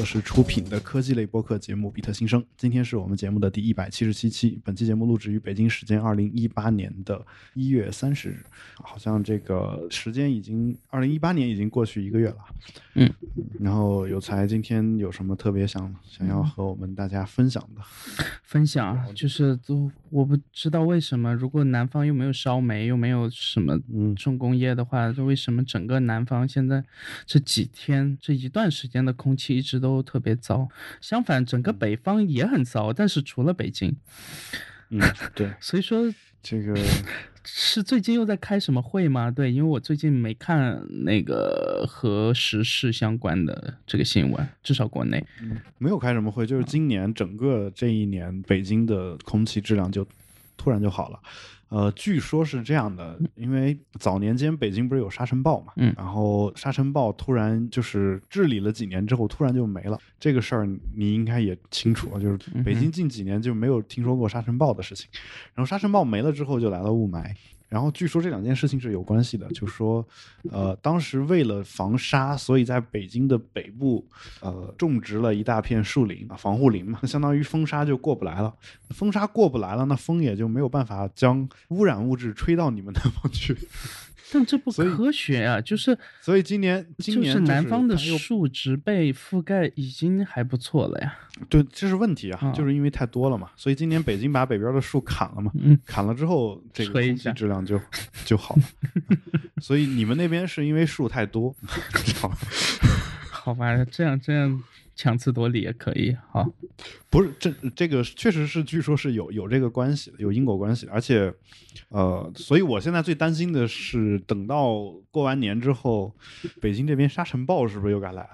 作室出品的科技类播客节目《比特新生》。今天是我们节目的第一百七十七期。本期节目录制于北京时间二零一八年的一月三十日，好像这个时间已经二零一八年已经过去一个月了。嗯，然后有才今天有什么特别想想要和我们大家分享的？分享就是都我不知道为什么，如果南方又没有烧煤，又没有什么嗯重工业的话，为什么整个南方现在这几天这一段时间的空气一直都特别糟？相反，整个北方也很糟，但是除了北京，嗯，对，所以说这个 是最近又在开什么会吗？对，因为我最近没看那个和时事相关的这个新闻，至少国内。没有开什么会，就是今年整个这一年北京的空气质量就突然就好了。呃，据说是这样的，因为早年间北京不是有沙尘暴嘛，嗯然后沙尘暴突然就是治理了几年之后，突然就没了。这个事儿你应该也清楚，就是北京近几年就没有听说过沙尘暴的事情，然后沙尘暴没了之后就来了雾霾。然后据说这两件事情是有关系的，就说，呃，当时为了防沙，所以在北京的北部，呃，种植了一大片树林啊，防护林嘛，相当于风沙就过不来了。风沙过不来了，那风也就没有办法将污染物质吹到你们南方去。但这不科学啊！就是所以今年，今就年是南方的树植被覆盖已经还不错了呀。对，这是问题啊，啊就是因为太多了嘛。所以今年北京把北边的树砍了嘛，嗯砍了之后，这个空气质量就就好了。所以你们那边是因为树太多，好好吧，这样这样强词夺理也可以。好，不是这这个确实是，据说是有有这个关系的，有因果关系，而且，呃，所以我现在最担心的是，等到过完年之后，北京这边沙尘暴是不是又该来了？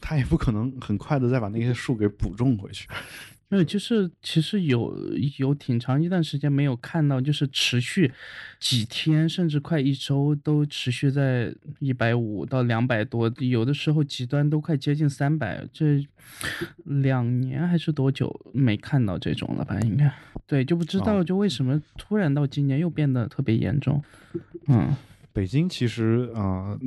他也不可能很快的再把那些树给补种回去。没有，就是其实有有挺长一段时间没有看到，就是持续几天甚至快一周都持续在一百五到两百多，有的时候极端都快接近三百。这两年还是多久没看到这种了吧？应该对，就不知道哦就为什么突然到今年又变得特别严重。嗯，北京其实呃，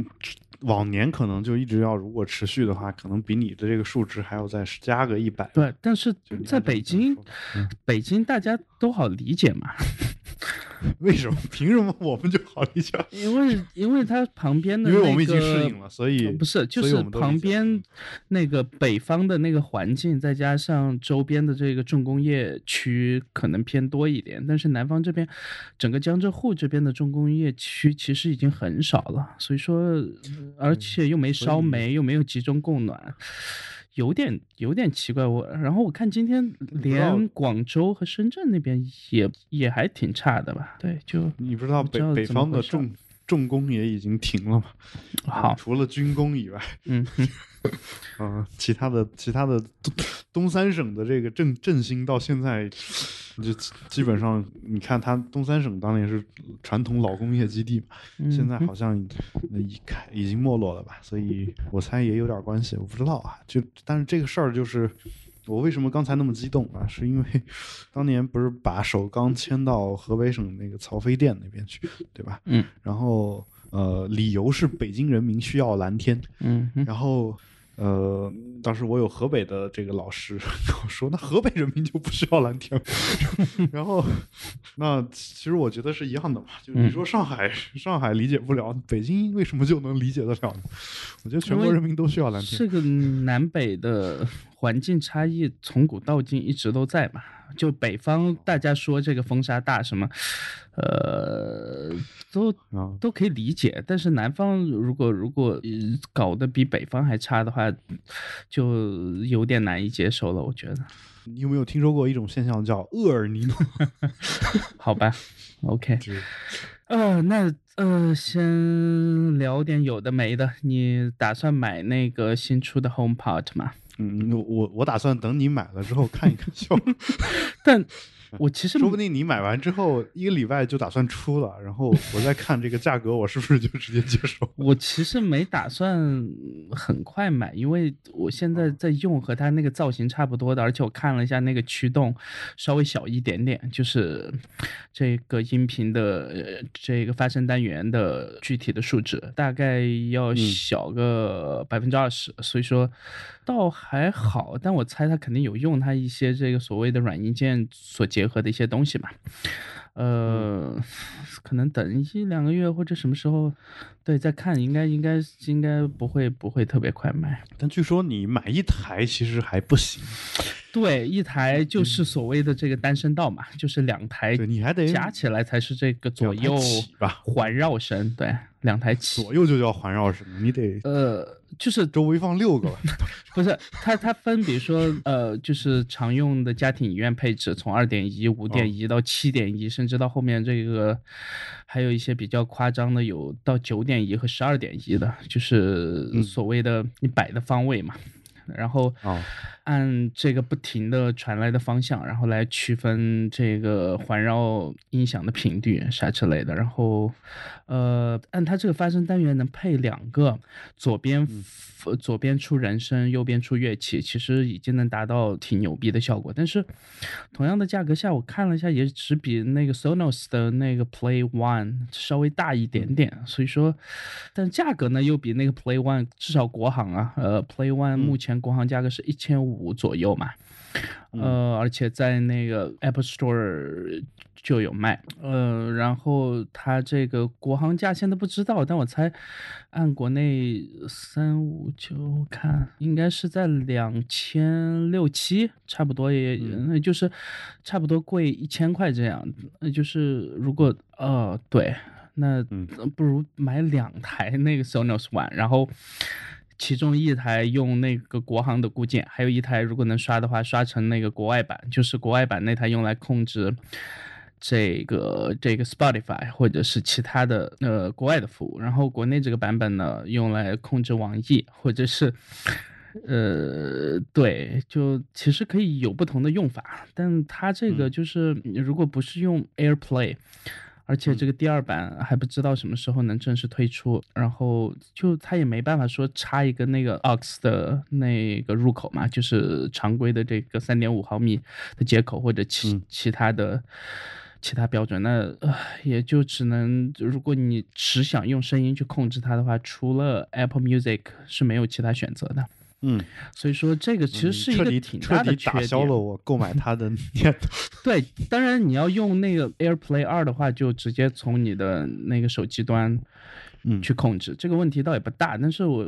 往年可能就一直要，如果持续的话，可能比你的这个数值还要再加个一百。对，但是在北京嗯，北京大家都好理解嘛。为什么？凭什么我们就好理解？因为因为它旁边的、因那个，为我们已经适应了，所以呃不是，就是旁边那个北方的那个环境，再加上周边的这个重工业区可能偏多一点，但是南方这边整个江浙沪这边的重工业区其实已经很少了，所以说，呃而且又没烧煤，又没有集中供暖。有点有点奇怪，我然后我看今天连广州和深圳那边也也还挺差的吧？对，就你不知道不知道北方的重重工也已经停了嘛？好，除了军工以外，嗯，嗯、其他的其他的东东三省的这个振振兴到现在，就基基本上你看它东三省当年是传统老工业基地嘛，现在嗯好像呃已开已经没落了吧？所以我猜也有点关系，我不知道啊。就但是这个事儿就是。我为什么刚才那么激动啊？是因为 当年不是把首钢迁到河北省那个曹妃甸那边去，对吧？嗯然后呃，理由是北京人民需要蓝天，嗯嗯然后呃，当时我有河北的这个老师 跟我说，那河北人民就不需要蓝天，然后那其实我觉得是一样的嘛，就你说上海、上海理解不了，北京为什么就能理解得了呢？我觉得全国人民都需要蓝天。这个南北的环境差异从古到今一直都在嘛。就北方大家说这个风沙大什么，呃，都啊，都可以理解。但是南方如果如果呃搞得比北方还差的话，就有点难以接受了。我觉得，你有没有听说过一种现象叫厄尔尼诺？好吧，OK，就 是呃，那呃，先聊点有的没的。你打算买那个新出的 HomePod 吗？嗯，我我打算等你买了之后看一看效果，但我其实说不定你买完之后一个礼拜就打算出了，然后我再看这个价格，我是不是就直接接受？我其实没打算很快买，因为我现在在用和它那个造型差不多的，而且我看了一下那个驱动稍微小一点点，就是这个音频的呃这个发声单元的具体的数值大概要小个百分之二十，所以说倒还好，但我猜它肯定有用它一些这个所谓的软硬件所结合的一些东西嘛。呃，可能等一两个月或者什么时候，对，再看，应该应该应该不会不会特别快卖。但据说你买一台其实还不行。对，一台就是所谓的这个单声道嘛，就是两台，你还得加起来才是这个左右环绕声，对，两台起，左右就叫环绕式，你得呃，就是周围放六个，不是，它它分，比如说呃，就是常用的家庭影院配置，从二点一、五点一到七点一，甚至到后面这个还有一些比较夸张的，有到九点一和十二点一的，就是所谓的你摆的方位嘛。然后按这个不停的传来的方向，然后来区分这个环绕音响的频率啥之类的。然后，呃，按它这个发声单元能配两个，左边左边出人声，右边出乐器，其实已经能达到挺牛逼的效果。但是，同样的价格下，我看了一下，也只比那个 Sonos 的那个 Play One 稍微大一点点。所以说，但价格呢又比那个 Play One 至少国行啊，呃，Play One 目前。国行价格是一千五左右嘛，呃，而且在那个 Apple Store 就有卖，呃，然后它这个国行价现在不知道，但我猜按国内三五九看，应该是在两千六七，差不多也，那就是差不多贵一千块这样。那就是如果呃对，那不如买两台那个 Sonos One，然后。其中一台用那个国行的固件，还有一台如果能刷的话，刷成那个国外版，就是国外版那台用来控制这个这个 Spotify 或者是其他的呃国外的服务，然后国内这个版本呢用来控制网易或者是呃对，就其实可以有不同的用法，但它这个就是如果不是用 AirPlay。而且这个第二版还不知道什么时候能正式推出，然后就他也没办法说插一个那个 aux 的那个入口嘛，就是常规的这个三点五毫米的接口或者其其他的其他标准，那也就只能如果你只想用声音去控制它的话，除了 Apple Music 是没有其他选择的。嗯，所以说这个其实是一个挺大的缺点。打消了我购买它的念头。对，当然你要用那个 AirPlay 二的话，就直接从你的那个手机端。嗯，去控制这个问题倒也不大，但是我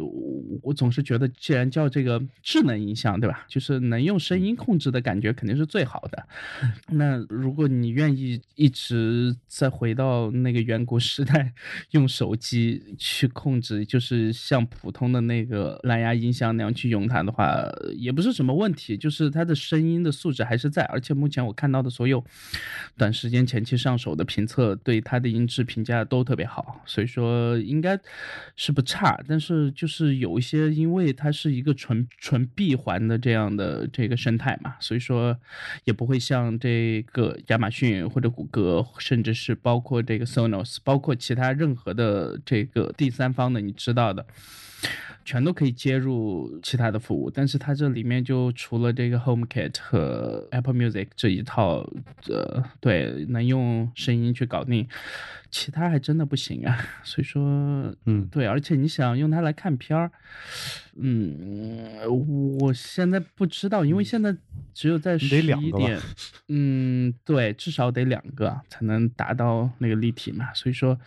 我总是觉得，既然叫这个智能音箱，对吧？就是能用声音控制的感觉肯定是最好的。那如果你愿意一直再回到那个远古时代，用手机去控制，就是像普通的那个蓝牙音箱那样去用它的话，也不是什么问题。就是它的声音的素质还是在，而且目前我看到的所有短时间前期上手的评测，对它的音质评价都特别好，所以说。应该是不差，但是就是有一些，因为它是一个纯纯闭环的这样的这个生态嘛，所以说也不会像这个亚马逊或者谷歌，甚至是包括这个 Sonos，包括其他任何的这个第三方的，你知道的。全都可以接入其他的服务，但是它这里面就除了这个 HomeKit 和 Apple Music 这一套，呃，对，能用声音去搞定，其他还真的不行啊。所以说，嗯，对，而且你想用它来看片儿，嗯，我现在不知道，因为现在只有在十一点，嗯，对，至少得两个才能达到那个立体嘛。所以说，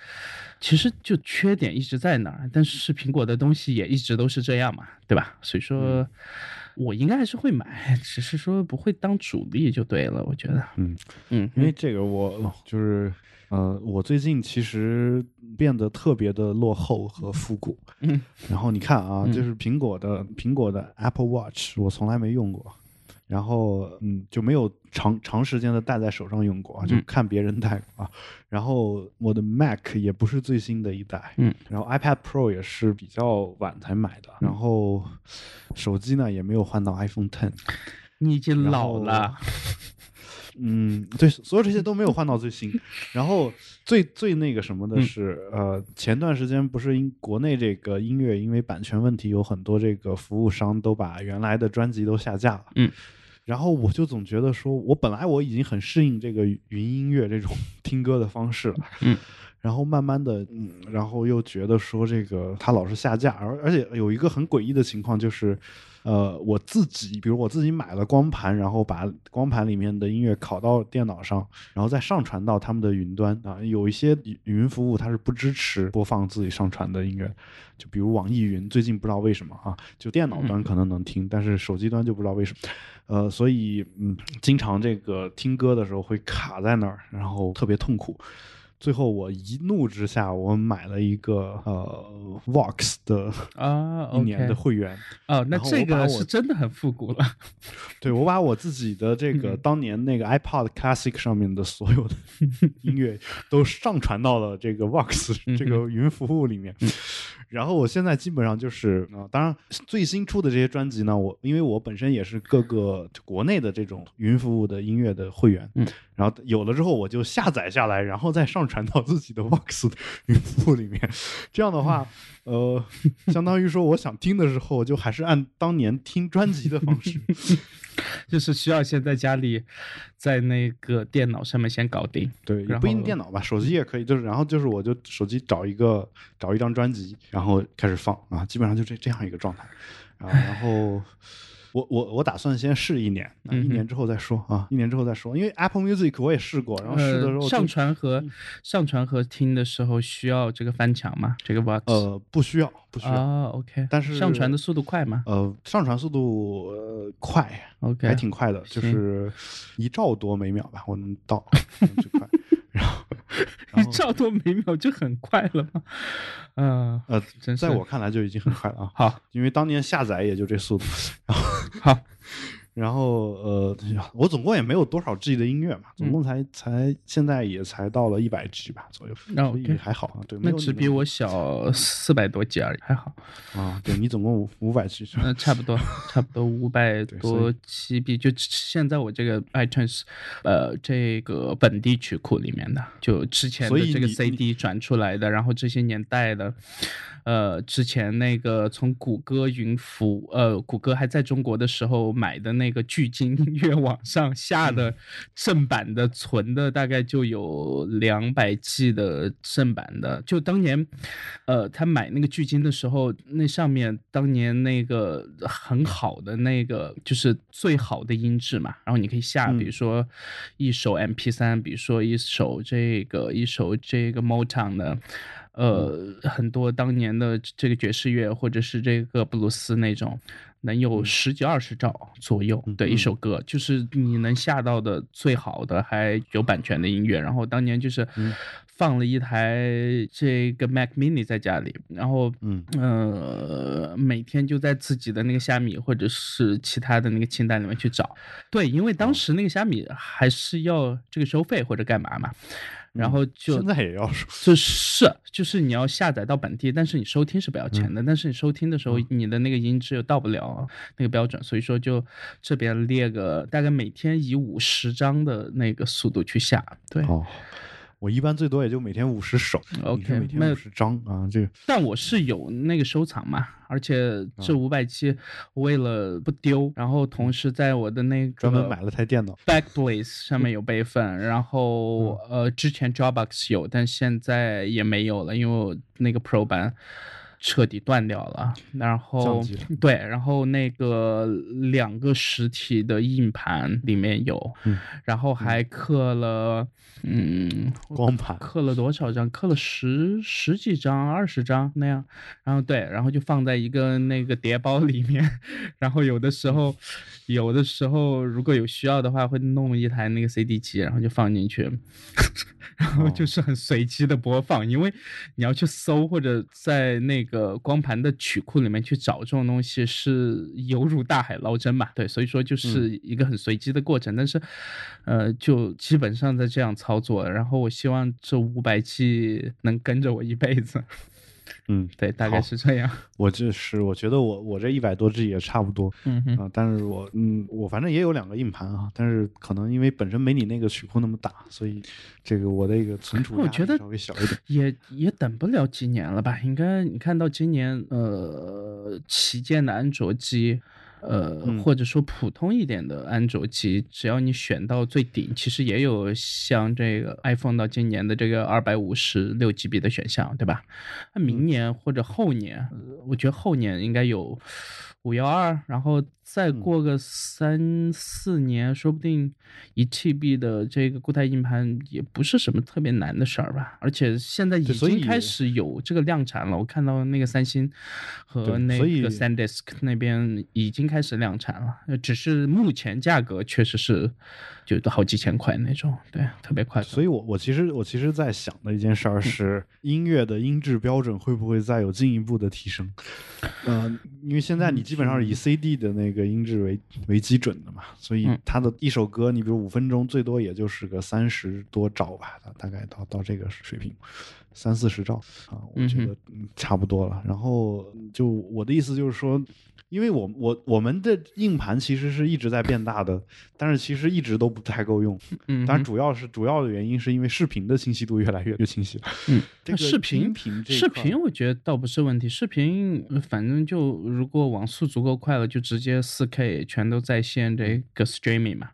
其实就缺点一直在那儿，但是苹果的东西也一直。直都是这样嘛，对吧？所以说，我应该还是会买，只是说不会当主力就对了。我觉得，嗯嗯，因为这个我就是呃，我最近其实变得特别的落后和复古。嗯，然后你看啊，就是苹果的苹果的 Apple Watch，我从来没用过。然后，嗯，就没有长长时间的戴在手上用过，就看别人戴啊。然后我的 Mac 也不是最新的一代，嗯。然后 iPad Pro 也是比较晚才买的。然后手机呢也没有换到 iPhone Ten。你已经老了。嗯，对，所有这些都没有换到最新。然后最最那个什么的是，呃，前段时间不是因国内这个音乐因为版权问题，有很多这个服务商都把原来的专辑都下架了。嗯。然后我就总觉得说，我本来我已经很适应这个云音乐这种 听歌的方式了，嗯，然后慢慢的，嗯，然后又觉得说这个它老是下架，而而且有一个很诡异的情况就是。呃，我自己，比如我自己买了光盘，然后把光盘里面的音乐拷到电脑上，然后再上传到他们的云端啊。有一些云服务它是不支持播放自己上传的音乐，就比如网易云，最近不知道为什么啊，就电脑端可能能听，但是手机端就不知道为什么。呃，所以嗯，经常这个听歌的时候会卡在那儿，然后特别痛苦。最后我一怒之下，我买了一个呃 Vox 的啊一年的会员哦，那这个是真的很复古了。对，我把我自己的这个当年那个 iPod Classic 上面的所有的 音乐都上传到了这个 Vox 这个云服务里面。然后我现在基本上就是啊，当然最新出的这些专辑呢，我因为我本身也是各个国内的这种云服务的音乐的会员，嗯，然后有了之后我就下载下来，然后再上传到自己的 Vox 云服务里面。这样的话，呃，相当于说我想听的时候，就还是按当年听专辑的方式。就是需要先在家里，在那个电脑上面先搞定。对，也不一定电脑吧，手机也可以。就是，然后就是我就手机找一个找一张专辑，然后开始放啊，基本上就这这样一个状态啊，然后。我我我打算先试一年，一年之后再说啊，一年之后再说。因为 Apple Music 我也试过，然后试的时候上传和上传和听的时候需要这个翻墙吗？这个 Box 呃不需要，不需要啊。OK，但是上传的速度快吗？呃，上传速度快，OK，还挺快的，就是一兆多每秒吧，我能到 最快。然后 一兆多每秒就很快了吗？嗯 呃，在我看来就已经很快了啊。好，因为当年下载也就这速度。然后好。然后呃，我总共也没有多少 G 的音乐嘛，总共才才现在也才到了一百 G 吧左右，所以还好啊。对，那只比我小四百多 G 而已，还好。啊，对你总共五五百 G，那差不多，差不多五百多 GB，就现在我这个 iTunes，呃，这个本地曲库里面的，就之前的这个 CD 转出来的，然后这些年代的。呃，之前那个从谷歌云服，呃，谷歌还在中国的时候买的那个巨鲸音乐网上下的正版的存的，大概就有两百 G 的正版的。就当年，呃，他买那个巨鲸的时候，那上面当年那个很好的那个就是最好的音质嘛，然后你可以下，比如说一首 MP 三比如说一首这个一首这个 Motown 的。呃，很多当年的这个爵士乐或者是这个布鲁斯那种，能有十几二十兆左右的一首歌，就是你能下到的最好的还有版权的音乐。然后当年就是放了一台这个 Mac Mini 在家里，然后嗯呃每天就在自己的那个虾米或者是其他的那个清单里面去找。对，因为当时那个虾米还是要这个收费或者干嘛嘛。然后就现在也要收，就是就是你要下载到本地，但是你收听是不要钱的。但是你收听的时候，你的那个音质又到不了那个标准，所以说就这边列个大概每天以五十张的那个速度去下。对。我一般最多也就每天五十首，OK，每天五十张啊，这个。但我是有那个收藏嘛，而且这五百期，为了不丢，然后同时在我的那个专门买了台电脑，Backblaze 上面有备份，然后呃之前 Dropbox 有，但现在也没有了，因为我那个 Pro 版。彻底断掉了，然后对，然后那个两个实体的硬盘里面有，然后还刻了，嗯，光盘刻了多少张？刻了十十几张、二十张那样，然后对，然后就放在一个那个碟包里面，然后有的时候，有的时候如果有需要的话，会弄一台那个 CD 机，然后就放进去。然后就是很随机的播放，因为你要去搜或者在那个光盘的曲库里面去找这种东西是犹如大海捞针嘛，对，所以说就是一个很随机的过程。但是，呃，就基本上在这样操作。然后我希望这五百 G 能跟着我一辈子。嗯，对，大概是这样。我就是，我觉得我我这一百多 G 也差不多，嗯啊，但是我嗯，我反正也有两个硬盘啊，但是可能因为本身没你那个曲库那么大，所以这个我的一个存储 我觉得稍微小一点，也也等不了几年了吧？应该你看到今年呃旗舰的安卓机。呃，嗯或者说普通一点的安卓机，只要你选到最顶，其实也有像这个 iPhone 到今年的这个二百五十六 GB 的选项，对吧？那明年或者后年，呃我觉得后年应该有五幺二，然后再过个三四年，说不定一 TB 的这个固态硬盘也不是什么特别难的事儿吧。而且现在已经开始有这个量产了，我看到那个三星和那个 SanDisk 那边已经开始量产了，呃只是目前价格确实是就好几千块那种，对，特别快。所以我我其实我其实在想的一件事儿是，音乐的音质标准会不会再有进一步的提升？呃，因为现在你基本上是以 CD 的那个音质为为基准的嘛，所以嗯它的一首歌，你比如五分钟，最多也就是个三十多兆吧，大大概到到这个水平。三四十兆啊，我觉得嗯差不多了。然后就我的意思就是说，因为我我我们的硬盘其实是一直在变大的，但是其实一直都不太够用。嗯哼，当然，主要是主要的原因是因为视频的清晰度越来越越清晰了。嗯，这个视频视频我觉得倒不是问题，视频呃反正就如果网速足够快了，就直接四 K 全都在线这个 streaming 嘛。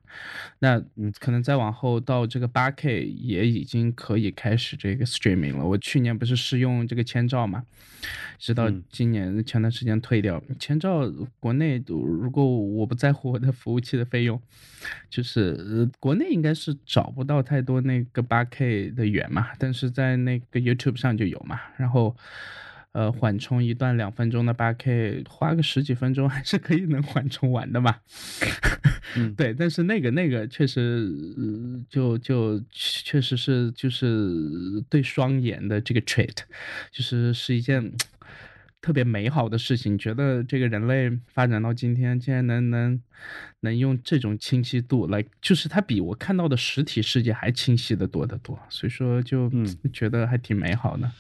那嗯可能再往后到这个八 K 也已经可以开始这个 streaming 了。我去年不是试用这个千兆嘛，直到嗯今年前段时间退掉。千兆国内如果我不在乎我的服务器的费用，就是、呃国内应该是找不到太多那个八 K 的源嘛，但是在那个 YouTube 上就有嘛，然后。呃，缓冲一段两分钟的八 K，花个十几分钟还是可以能缓冲完的嘛。嗯 对，但是那个那个确实，呃就就确实是就是对双眼的这个 trait，就是是一件特别美好的事情。觉得这个人类发展到今天，竟然能能能用这种清晰度来，就是它比我看到的实体世界还清晰的多得多。所以说，就嗯觉得还挺美好的。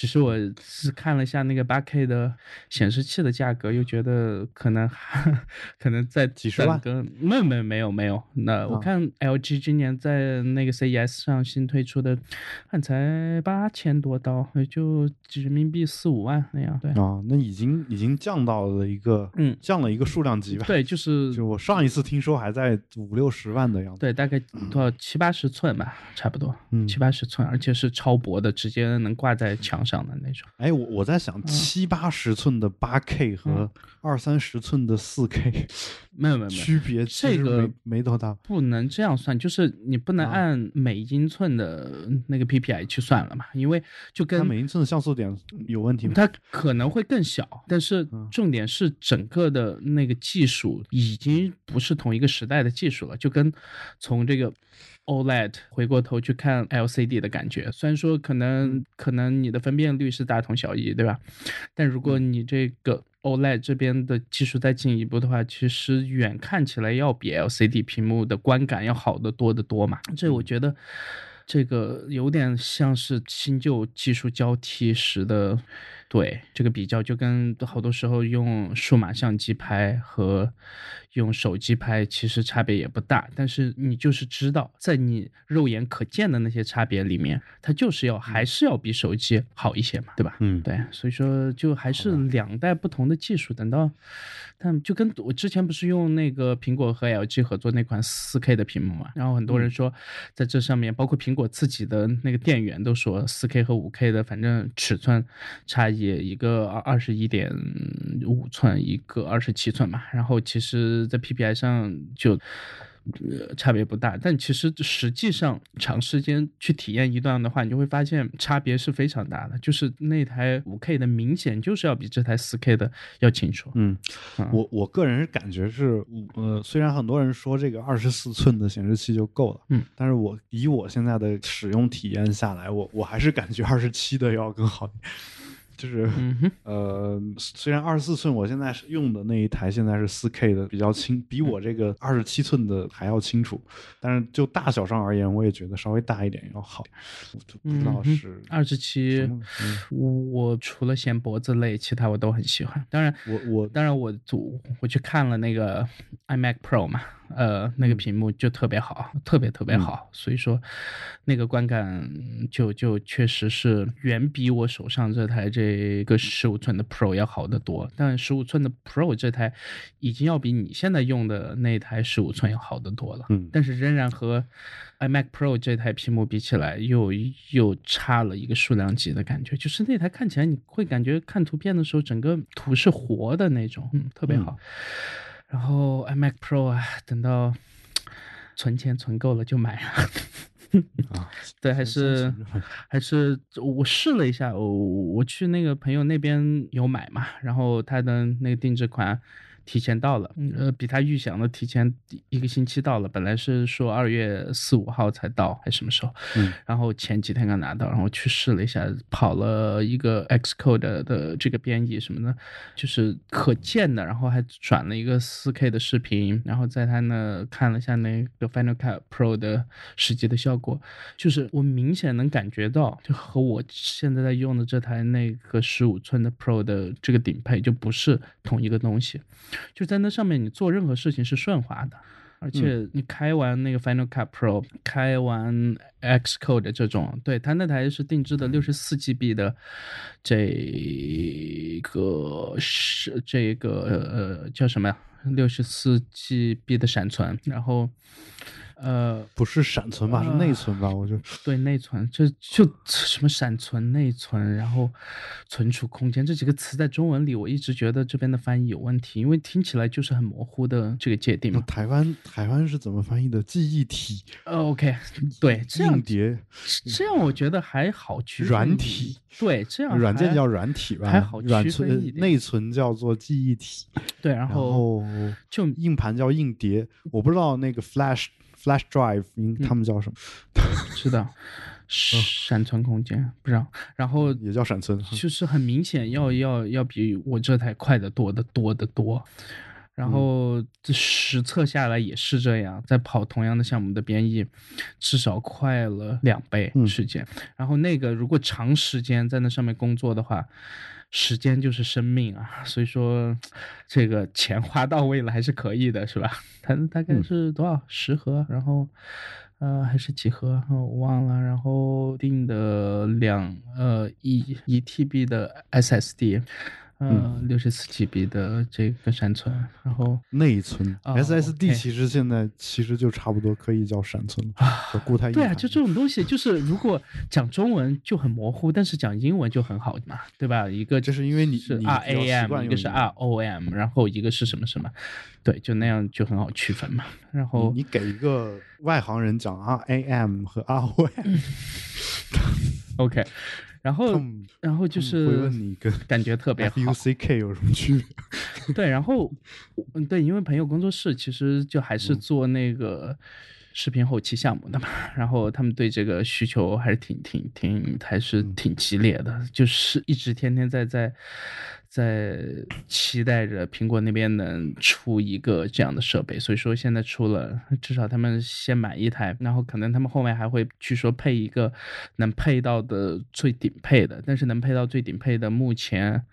只是我是看了一下那个八 K 的显示器的价格，又觉得可能可能在几十万跟没有没有没有没有。那我啊看 LG 今年在那个 CES 上新推出的，看才八千多刀，也就人民币四五万那样。对，啊，那已经已经降到了一个嗯降了一个数量级吧。对，就是就我上一次听说还在五六十万的样子。对，大概多少七八十寸吧，差不多，嗯七八十寸，而且是超薄的，直接能挂在墙上的那种。哎，我我在嗯想，七八十寸的八 K 和二三十寸的四 K 没 有没有，区别这个没没多大。不能这样算，就是你不能啊按每英寸的那个 PPI 去算了嘛，因为就它跟每英寸的像素点有问题吗？它可能会更小，但是嗯重点是整个的那个技术已经不是同一个时代的技术了，就跟从这个 OLED 回过头去看 LCD 的感觉。虽然说可能可能你的分辨率是大同小异，对吧？但如果你这个 OLED 这边的技术再进一步的话，其实远看起来要比 LCD 屏幕的观感要好得多得多嘛。这我觉得。这个有点像是新旧技术交替时的，对这个比较，就跟好多时候用数码相机拍和用手机拍其实差别也不大，但是你就是知道，在你肉眼可见的那些差别里面，它就是要还是要比手机好一些嘛，对吧？嗯，对，所以说就还是两代不同的技术。等到，但就跟我之前不是用那个苹果和 LG 合作那款 4K 的屏幕嘛，然后很多人说在这上面，包括苹果自己的那个店员都说，4K 和 5K 的反正尺寸差异，一个二二十一点五寸，一个二十七寸嘛，然后其实在 PPI 上就。呃，差别不大，但其实实际上长时间去体验一段的话，你就会发现差别是非常大的。就是那台五 K 的明显就是要比这台四 K 的要清楚。嗯嗯，我我个人是感觉是，呃，虽然很多人说这个二十四寸的显示器就够了，嗯，但是我以我现在的使用体验下来，我我还是感觉二十七的要更好。就是、呃，虽然二十四寸我现在是用的那一台现在是四 K 的，比较清，比我这个二十七寸的还要清楚，但是就大小上而言，我也觉得稍微大一点要好。我就不知道是二十七我我除了嫌脖子累，其他我都很喜欢。当然，我我当然我我我去看了那个 iMac Pro 嘛，呃，那个屏幕就特别好，特别特别好，所以说那个观感就就确实是远比我手上这台这这个十五寸的 Pro 要好得多。但十五寸的 Pro 这台已经要比你现在用的那台十五寸要好得多了。嗯，但是仍然和 iMac Pro 这台屏幕比起来，又又差了一个数量级的感觉。就是那台看起来你会感觉看图片的时候，整个图是活的那种，嗯，特别好。然后 iMac Pro 啊，等到存钱存够了就买了。啊，对，还是还是我试了一下，我我去那个朋友那边有买嘛，然后他的那个定制款。提前到了，呃，比他预想的提前一个星期到了。本来是说二月四五号才到，还是什么时候？嗯，然后前几天刚拿到，然后去试了一下，跑了一个 Xcode 的这个编译什么的，就是可见的。然后还转了一个四 K 的视频，然后在他那看了一下那个 Final Cut Pro 的实际的效果，就是我明显能感觉到，就和我现在在用的这台那个十五寸的 Pro 的这个顶配就不是同一个东西。就在那上面，你做任何事情是顺滑的，而且你开完那个 Final Cut Pro，开完 Xcode 这种，对它那台是定制的六十四 GB 的，这个是这个呃叫什么呀？六十四 GB 的闪存，然后。呃，不是闪存吧，是内存吧？我就对内存，就就什么闪存、内存，然后存储空间这几个词在中文里，我一直觉得这边的翻译有问题，因为听起来就是很模糊的这个界定嘛。台湾台湾是怎么翻译的？记忆体？OK，对，硬碟，这样我觉得还好区分。软体，对，这样软件叫软体吧，还好区分一点。内存叫做记忆体，对，然后就硬盘叫硬碟，我不知道那个 Flash。Flash drive，他们叫什么？是的，闪存空间不知道。然后也叫闪存，就是很明显要要要比我这台快的多的多的多。然后这实测下来也是这样，在跑同样的项目的编译，至少快了两倍时间。然后那个如果长时间在那上面工作的话。时间就是生命啊，所以说这个钱花到位了还是可以的，是吧？它大概是多少十盒，然后呃还是几盒，我忘了。然后定的两呃一一 TB 的 SSD。嗯，六十四 GB 的这个闪存，然后内存 SSD 其实现在其实就差不多可以叫闪存了，固态。对啊，就这种东西，就是如果讲中文就很模糊，但是讲英文就很好嘛，对吧？一个就是因为你是 RAM，一个是 ROM，然后一个是什么什么，对，就那样就很好区分嘛。然后你给一个外行人讲 RAM 和 ROM，OK。然后，然后就是会问你跟 感觉特别好，U C K 有什么区别？对，然后，嗯，对，因为朋友工作室其实就还是做那个视频后期项目的嘛，然后他们对这个需求还是挺挺挺还是挺激烈的，就是一直天天在在。在期待着苹果那边能出一个这样的设备，所以说现在出了，至少他们先买一台，然后可能他们后面还会据说配一个能配到的最顶配的，但是能配到最顶配的，目前。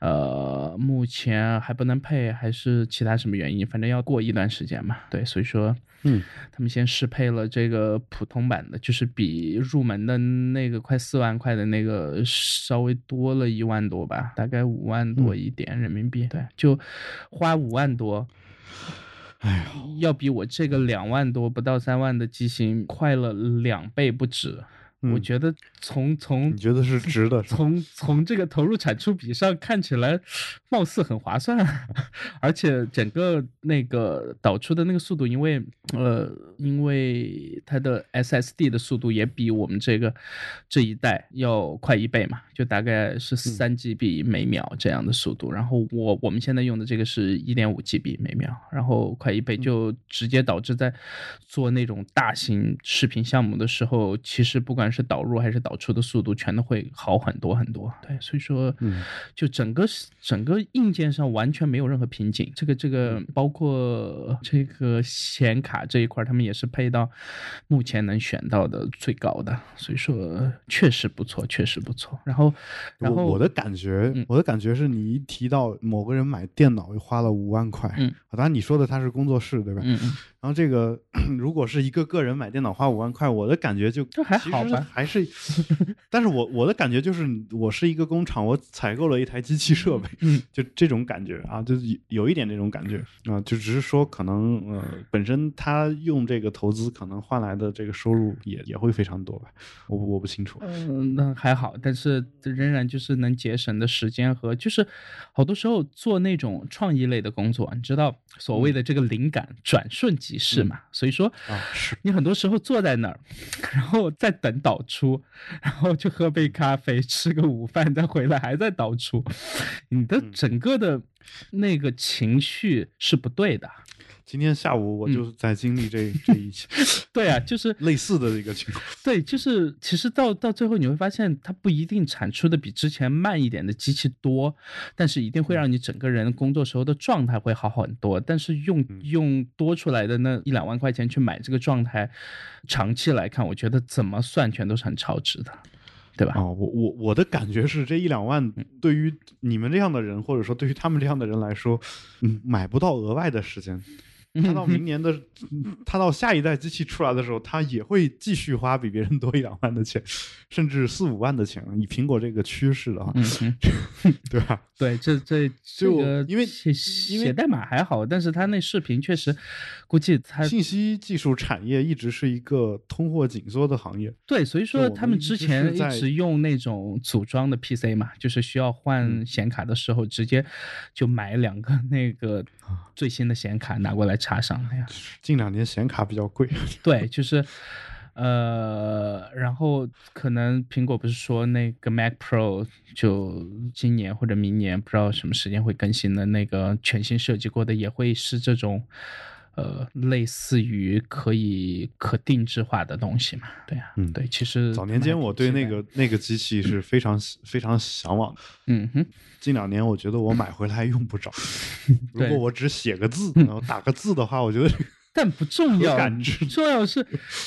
呃，目前还不能配，还是其他什么原因？反正要过一段时间嘛。对，所以说，嗯，他们先适配了这个普通版的，就是比入门的那个快四万块的那个稍微多了一万多吧，大概五万多一点人民币。对，就花五万多，哎呀，要比我这个两万多不到三万的机型快了两倍不止。我觉得从从你觉得是值的，从从这个投入产出比上看起来，貌似很划算，而且整个那个导出的那个速度，因为呃，因为它的 SSD 的速度也比我们这个这一代要快一倍嘛，就大概是三 GB 每秒这样的速度。然后我我们现在用的这个是一点五 GB 每秒，然后快一倍，就直接导致在做那种大型视频项目的时候，其实不管是导入还是导出的速度，全都会好很多很多。对，所以说，嗯，就整个整个硬件上完全没有任何瓶颈。这个这个，包括这个显卡这一块，他们也是配到目前能选到的最高的。所以说，确实不错，确实不错。然后，然后我的感觉，我的感觉是你一提到某个人买电脑又花了五万块，嗯，当然你说的他是工作室对吧？嗯嗯，然后这个 如果是一个个人买电脑花五万块，我的感觉就这还好吧，还是，但是我我的感觉就是我是一个工厂，我采购了一台机器设备，嗯，就这种感觉啊，就是有一点这种感觉 啊，就只是说可能呃本身他用这个投资可能换来的这个收入也也会非常多吧，我我不清楚。嗯，那还好，但是仍然就是能节省的时间和就是好多时候做那种创意类的工作，你知道所谓的这个灵感转瞬即逝嘛，所以说你很多时候坐在那儿，然后再等导出，然后就喝杯咖啡，吃个午饭，再回来还在导出，你的整个的那个情绪是不对的。今天下午我就是在经历这这一切，对啊，就是类似的一个情况。对，就是其实到到最后你会发现，它不一定产出的比之前慢一点的机器多，但是一定会让你整个人工作时候的状态会好很多。但是用用多出来的那一两万块钱去买这个状态，长期来看，我觉得怎么算全都是很超值的。对吧？哦，我我我的感觉是，这一两万对于你们这样的人，或者说对于他们这样的人来说，嗯，买不到额外的时间。他到明年的，他到下一代机器出来的时候，他也会继续花比别人多一两万的钱，甚至四五万的钱。以苹果这个趋势的话，对吧？对，这这这个因为写写代码还好，但是他那视频确实，估计他信息技术产业一直是一个通货紧缩的行业。对，所以说他们之前一直用那种组装的 PC 嘛，就是需要换显卡的时候，直接就买两个那个最新的显卡拿过来插上。了呀，近两年显卡比较贵。对，就是。呃，然后可能苹果不是说那个 Mac Pro 就今年或者明年不知道什么时间会更新的那个全新设计过的也会是这种，呃，类似于可以可定制化的东西嘛？对啊，嗯，对，其实早年间我对那个那个机器是非常非常向往的，嗯哼，近两年我觉得我买回来用不着，如果我只写个字，然后打个字的话，我觉得。但不重要，重要是，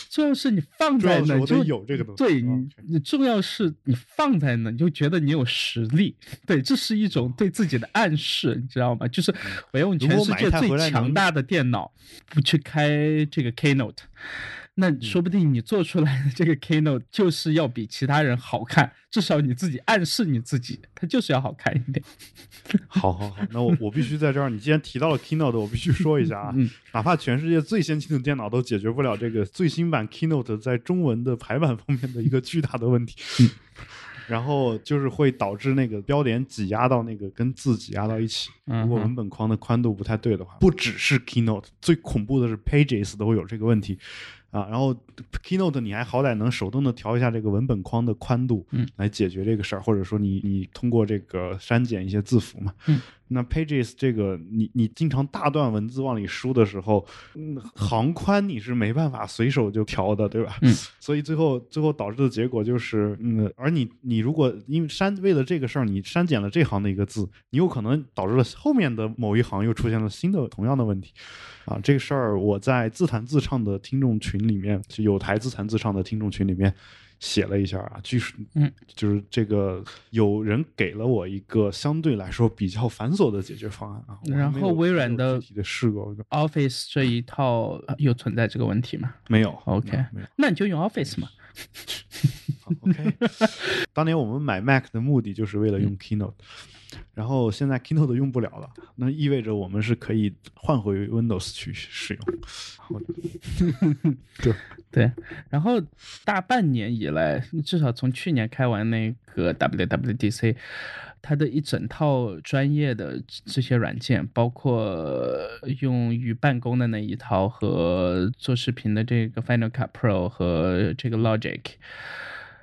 重要是你放在那就有这个东西。对你，你重要是你放在那，你就觉得你有实力。对，这是一种对自己的暗示，你知道吗？就是我用全世界最强大的电脑，不去开这个 Keynote。那说不定你做出来的这个 Keynote 就是要比其他人好看，至少你自己暗示你自己，它就是要好看一点。好好好，那我我必须在这儿，你既然提到了 Keynote，我必须说一下啊，哪怕全世界最先进的电脑都解决不了这个最新版 Keynote 在中文的排版方面的一个巨大的问题。然后就是会导致那个标点挤压到那个跟字挤压到一起。如果文本框的宽度不太对的话，不只是 Keynote，最恐怖的是 Pages 都会有这个问题。啊，然后 Keynote 你还好歹能手动的调一下这个文本框的宽度，嗯，来解决这个事儿，或者说你你通过这个删减一些字符嘛，嗯，那 Pages 这个你你经常大段文字往里输的时候，嗯，行宽你是没办法随手就调的，对吧？嗯，所以最后最后导致的结果就是，嗯，而你你如果因为删为了这个事儿你删减了这行的一个字，你有可能导致了后面的某一行又出现了新的同样的问题。啊，这个事儿我在自弹自唱的听众群里面，就有台自弹自唱的听众群里面写了一下啊，据说，嗯，就是这个有人给了我一个相对来说比较繁琐的解决方案啊。然后微软的的试过 Office 这一套又存在这个问题吗？没有，OK，没有，那你就用 Office 嘛。OK，当年我们买 Mac 的目的就是为了用 Keynote。然后现在 Keynote 用不了了，那意味着我们是可以换回 Windows 去使用。对对，然后大半年以来，至少从去年开完那个 WWDC，它的一整套专业的这些软件，包括用于办公的那一套和做视频的这个 Final Cut Pro 和这个 Logic。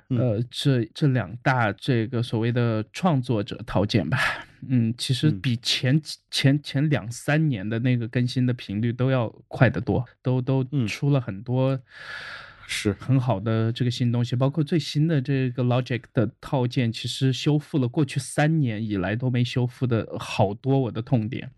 呃，这这两大这个所谓的创作者套件吧，嗯，其实比前前前两三年的那个更新的频率都要快得多，都都出了很多，是很好的这个新东西，包括最新的这个 Logic 的套件，其实修复了过去三年以来都没修复的好多我的痛点，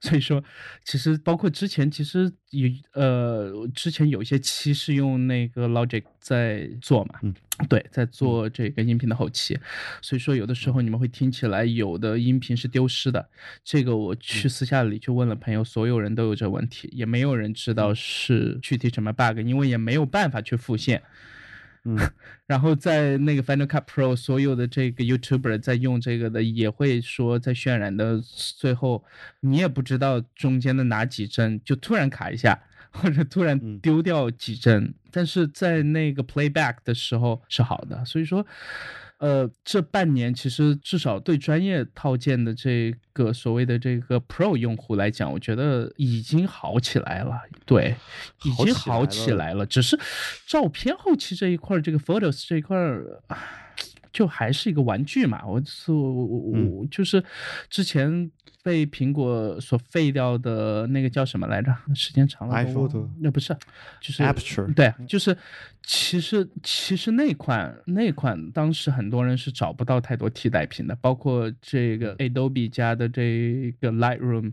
所以说，其实包括之前其实有呃之前有一些期是用那个 Logic 在做嘛，嗯。对，在做这个音频的后期，所以说有的时候你们会听起来有的音频是丢失的。这个我去私下里去问了朋友，所有人都有这问题，也没有人知道是具体什么 bug，因为也没有办法去复现。嗯，然后在那个 Final Cut Pro，所有的这个 YouTuber 在用这个的，也会说在渲染的最后，你也不知道中间的哪几帧就突然卡一下，或者突然丢掉几帧，但是在那个 Playback 的时候是好的，所以说。呃，这半年其实至少对专业套件的这个所谓的这个 Pro 用户来讲，我觉得已经好起来了。对，已经好起来了。只是照片后期这一块，这个 Photos 这一块，就还是一个玩具嘛。我我我我就是之前。被苹果所废掉的那个叫什么来着？时间长了，iPhoto 那不是，就是 Aperture。对，就是其实其实那款那款当时很多人是找不到太多替代品的，包括这个 Adobe 家的这个 Lightroom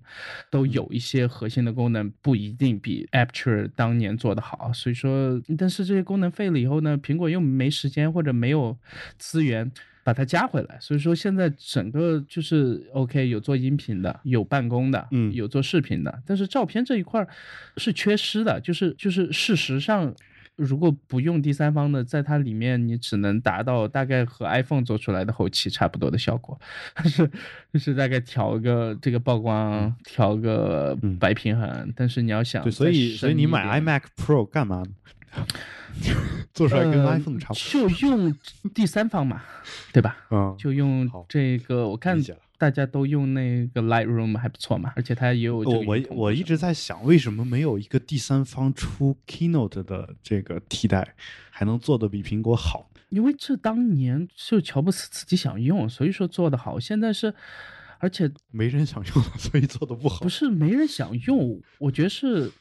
都有一些核心的功能不一定比 Aperture 当年做的好。所以说，但是这些功能废了以后呢，苹果又没时间或者没有资源。把它加回来，所以说现在整个就是 OK，有做音频的，有办公的，嗯，有做视频的，但是照片这一块是缺失的，就是就是事实上，如果不用第三方的，在它里面你只能达到大概和 iPhone 做出来的后期差不多的效果，是就是大概调个这个曝光，调个白平衡，但是你要想，对，所以所以你买 iMac Pro 干嘛呢？做出来跟 iPhone 差不多，就用第三方嘛，对吧？嗯，就用这个，我看大家都用那个 Lightroom 还不错嘛，而且它也有。我我我一直在想，为什么没有一个第三方出 Keynote 的这个替代，还能做的比苹果好？因为这当年是乔布斯自己想用，所以说做的好。现在是。而且没人想用，所以做的不好。不是没人想用，我觉得是，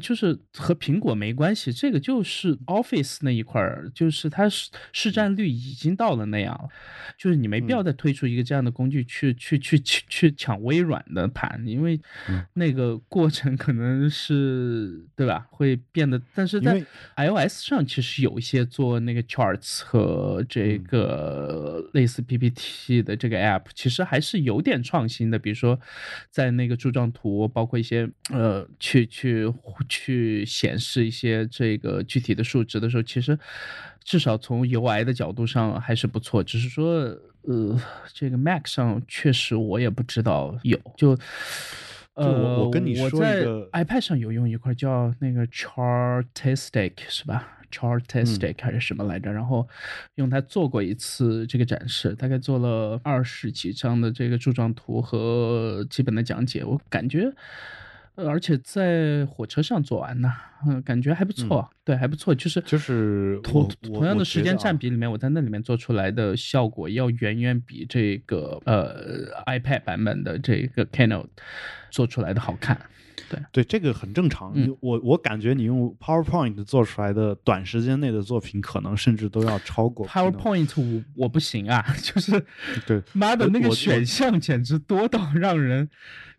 就是和苹果没关系。这个就是 Office 那一块儿，就是它市市占率已经到了那样，就是你没必要再推出一个这样的工具去去去去去抢微软的盘，因为那个过程可能是对吧？会变得，但是在 iOS 上其实有一些做那个 Charts 和这个类似 PPT 的这个 App，其实还是有点。创新的，比如说，在那个柱状图，包括一些呃，去去去显示一些这个具体的数值的时候，其实至少从 UI 的角度上还是不错。只是说，呃，这个 Mac 上确实我也不知道有，就呃，我跟你说我在 iPad 上有用一块叫那个 Chartistic 是吧？Chartistic 还是什么来着？然后用它做过一次这个展示，大概做了二十几张的这个柱状图和基本的讲解。我感觉，呃，而且在火车上做完呢，嗯，感觉还不错，对，还不错。就是就是同同样的时间占比里面，我在那里面做出来的效果要远远比这个呃 iPad 版本的这个 Keynote 做出来的好看。对对，这个很正常。我我感觉你用 PowerPoint 做出来的短时间内的作品，可能甚至都要超过 PowerPoint。我我不行啊，就是对，妈的那个选项简直多到 让人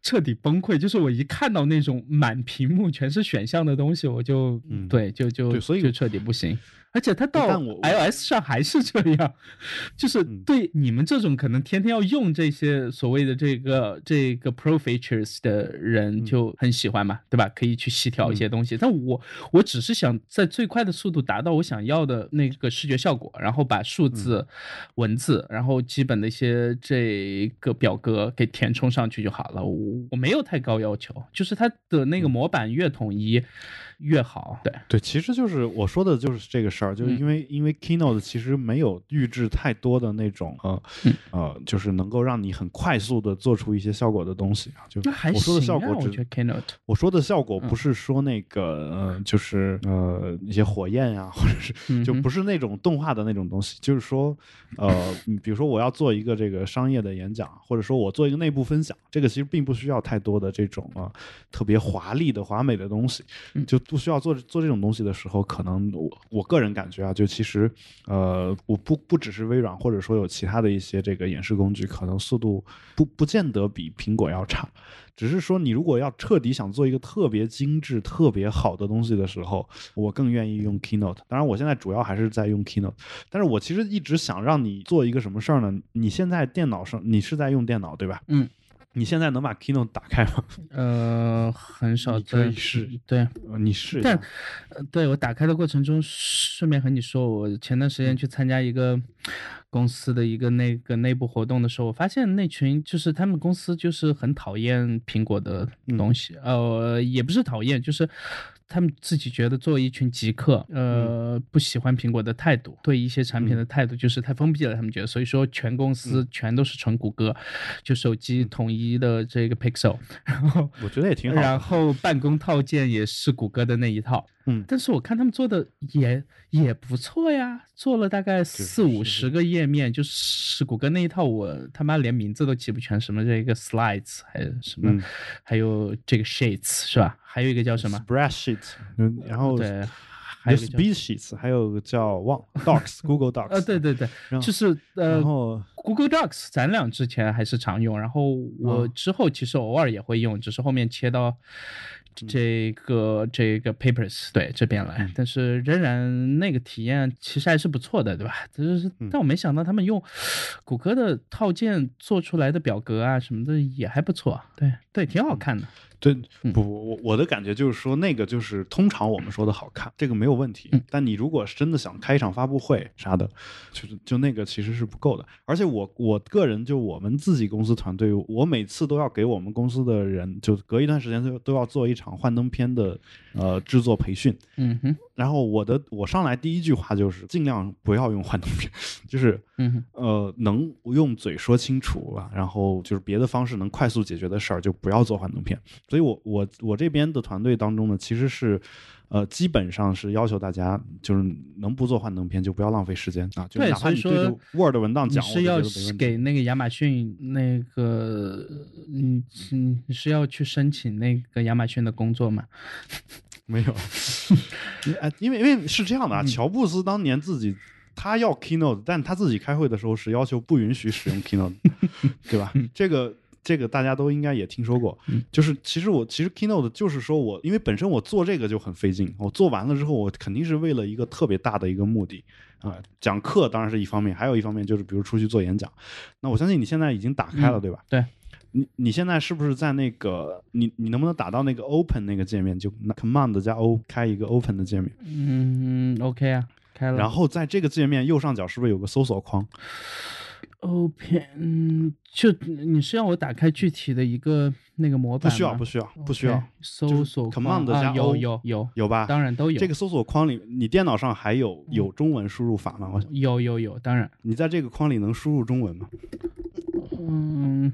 彻底崩溃。就是我一看到那种满屏幕全是选项的东西，我就嗯对，就就所以就彻底不行。而且它到 iOS 上还是这样，就是对你们这种可能天天要用这些所谓的这个这个 Pro features 的人就很喜欢嘛，对吧？可以去细调一些东西。但我我只是想在最快的速度达到我想要的那个视觉效果，然后把数字、文字，然后基本的一些这个表格给填充上去就好了。我我没有太高要求，就是它的那个模板越统一。越好，对。对，其实就是我说的就是这个事儿，就是因为因为 Keynote 其实没有预制太多的那种呃呃，就是能够让你很快速的做出一些效果的东西啊。就我说的效果，我觉得 Keynote，我说的效果不是说那个呃，就是呃一些火焰呀，或者是就不是那种动画的那种东西，就是说呃，比如说我要做一个这个商业的演讲，或者说我做一个内部分享，这个其实并不需要太多的这种啊特别华丽的华美的东西，就。不需要做做这种东西的时候，可能我我个人感觉啊，就其实呃，我不不只是微软，或者说有其他的一些这个演示工具，可能速度不不见得比苹果要差。只是说，你如果要彻底想做一个特别精致、特别好的东西的时候，我更愿意用 Keynote。当然，我现在主要还是在用 Keynote。但是我其实一直想让你做一个什么事儿呢？你现在电脑上，你是在用电脑对吧？嗯。你现在能把 Keynote 打开吗？呃，很少。可以试。对，你试。但，对我打开的过程中，顺便和你说，我前段时间去参加一个公司的一个那个内部活动的时候，我发现那群就是他们公司就是很讨厌苹果的东西。呃，也不是讨厌，就是。他们自己觉得作为一群极客，呃，不喜欢苹果的态度，对一些产品的态度就是太封闭了。他们觉得，所以说全公司全都是纯谷歌，就手机统一的这个 Pixel，然后我觉得也挺好。然后办公套件也是谷歌的那一套。嗯，但是我看他们做的也也不错呀，做了大概四五十个页面，就是谷歌那一套，我他妈连名字都记不全，什么这个 Slides，还有什么，还有这个 Sheets 是吧？还有一个叫什么？Spreadsheet，嗯，然后对，还有 Speedsheets，还有叫忘 Docs，Google Docs，呃，对对对，就是呃，然后 Google Docs，咱俩之前还是常用，然后我之后其实偶尔也会用，只是后面切到。这个这个 papers 对这边来，但是仍然那个体验其实还是不错的，对吧？就是，但我没想到他们用谷歌的套件做出来的表格啊什么的也还不错，对对，挺好看的。对，不，我我的感觉就是说，那个就是通常我们说的好看，这个没有问题。但你如果真的想开一场发布会啥的，就是就那个其实是不够的。而且我我个人就我们自己公司团队，我每次都要给我们公司的人，就隔一段时间都都要做一场幻灯片的呃制作培训。嗯哼。然后我的我上来第一句话就是尽量不要用幻灯片，就是嗯呃能用嘴说清楚吧，然后就是别的方式能快速解决的事儿就不要做幻灯片。所以，我我我这边的团队当中呢，其实是呃基本上是要求大家就是能不做幻灯片就不要浪费时间啊。就哪怕你对着 Word 文档讲，是要给那个亚马逊那个嗯嗯是要去申请那个亚马逊的工作吗？没有，哎，因为因为是这样的啊，乔布斯当年自己他要 Keynote，但他自己开会的时候是要求不允许使用 Keynote，对吧？这个这个大家都应该也听说过，就是其实我其实 Keynote 就是说我因为本身我做这个就很费劲，我做完了之后我肯定是为了一个特别大的一个目的啊，讲课当然是一方面，还有一方面就是比如出去做演讲，那我相信你现在已经打开了，对吧？对。你你现在是不是在那个你你能不能打到那个 open 那个界面？就 command 加 o 开一个 open 的界面。嗯，OK 啊，开了。然后在这个界面右上角是不是有个搜索框？open，嗯，就你是让我打开具体的一个那个模板？不需要，不需要，不需要。搜索 command 加 o 有有有有吧？当然都有。这个搜索框里，你电脑上还有有中文输入法吗？我有有有，当然。你在这个框里能输入中文吗？嗯。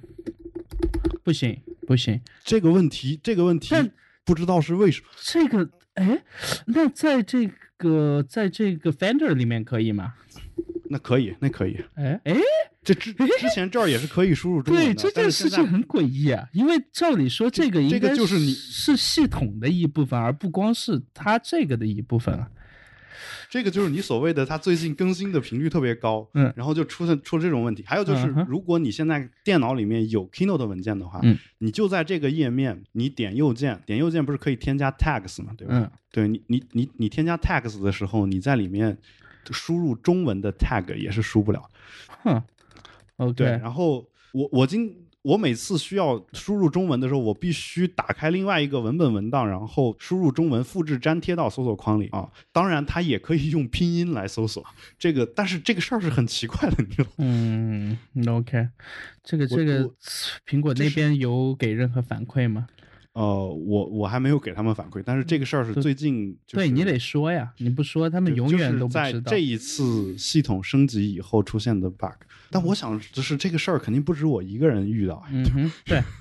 不行不行，这个问题这个问题，不知道是为什么。这个哎，那在这个在这个 Finder 里面可以吗？那可以，那可以。哎哎，这之之前这儿也是可以输入 中文的。对，这件事情很诡异啊，因为照理说这个应该就是你是系统的一部分，而不光是它这个的一部分啊。这个就是你所谓的，它最近更新的频率特别高，嗯，然后就出现出这种问题。还有就是，如果你现在电脑里面有 Keynote 文件的话，嗯，你就在这个页面，你点右键，点右键不是可以添加 tags 吗？对吧？嗯，对你你你你添加 tags 的时候，你在里面输入中文的 tag 也是输不了。哼，OK。然后我我今。我每次需要输入中文的时候，我必须打开另外一个文本文档，然后输入中文，复制粘贴到搜索框里啊。当然，它也可以用拼音来搜索这个，但是这个事儿是很奇怪的，你知道吗？嗯，OK，这个这个苹果那边有给任何反馈吗？呃，我我还没有给他们反馈，但是这个事儿是最近，对你得说呀，你不说他们永远都不知道。在这一次系统升级以后出现的 bug，但我想就是这个事儿肯定不止我一个人遇到。嗯哼，对。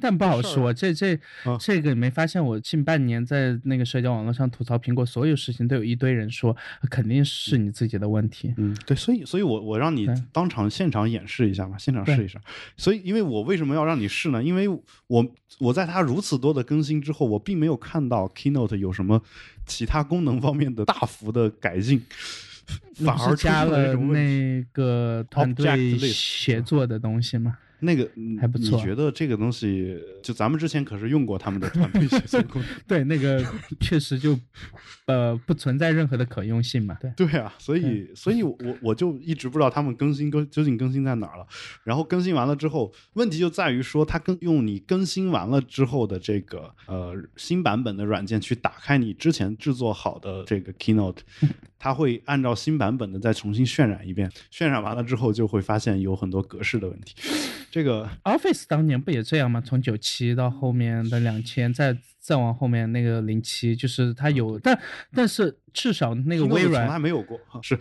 但不好说，这这这个你没发现？我近半年在那个社交网络上吐槽苹果所有事情，都有一堆人说肯定是你自己的问题。嗯，对，所以所以我我让你当场现场演示一下嘛，现场试一下。所以因为我为什么要让你试呢？因为我我在它如此多的更新之后，我并没有看到 Keynote 有什么其他功能方面的大幅的改进，反而加了那个团队协作的东西吗？那个还不错，你觉得这个东西就咱们之前可是用过他们的团队协作功能？对，那个 确实就呃不存在任何的可用性嘛。对对啊，所以所以我我就一直不知道他们更新更究竟更新在哪儿了。然后更新完了之后，问题就在于说，它更用你更新完了之后的这个呃新版本的软件去打开你之前制作好的这个 Keynote，它会按照新版本的再重新渲染一遍。渲染完了之后，就会发现有很多格式的问题。这个 Office 当年不也这样吗？从九七到后面的两千，再再往后面那个零七，就是它有，但但是至少那个微软从来没有过。是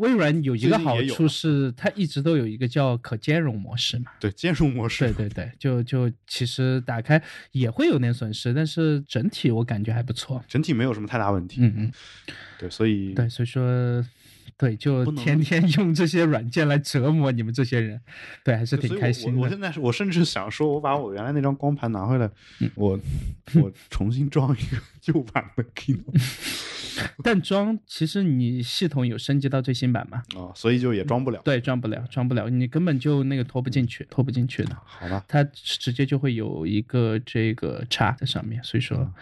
微软有一个好处是，它一直都有一个叫可兼容模式嘛。对，兼容模式。对对对，就就其实打开也会有点损失，但是整体我感觉还不错。整体没有什么太大问题。嗯嗯，对，所以对，所以说。对，就天天用这些软件来折磨你们这些人，对，还是挺开心的。我现在是我甚至想说，我把我原来那张光盘拿回来，我我重新装一个旧版的 Keynote。但装其实你系统有升级到最新版嘛？哦，所以就也装不了。对，装不了，装不了，你根本就那个拖不进去，拖不进去的。好吧，它直接就会有一个这个叉在上面，所以说。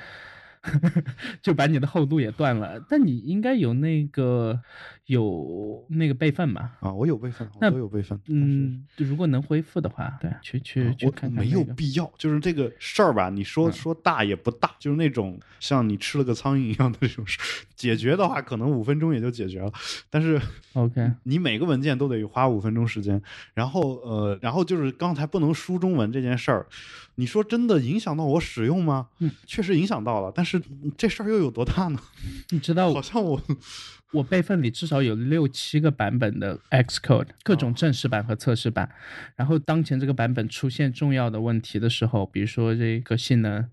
就把你的厚度也断了，但你应该有那个有那个备份吧？啊，我有备份，我都有备份。嗯，如果能恢复的话，对，去去去看看。没有必要，就是这个事儿吧？你说说大也不大，就是那种像你吃了个苍蝇一样的这种事，解决的话可能五分钟也就解决了。但是，OK，你每个文件都得花五分钟时间，然后呃，然后就是刚才不能输中文这件事儿，你说真的影响到我使用吗？嗯，确实影响到了，但是。这事儿又有多大呢？你知道，好像我 我备份里至少有六七个版本的 Xcode，各种正式版和测试版。然后当前这个版本出现重要的问题的时候，比如说这个性能，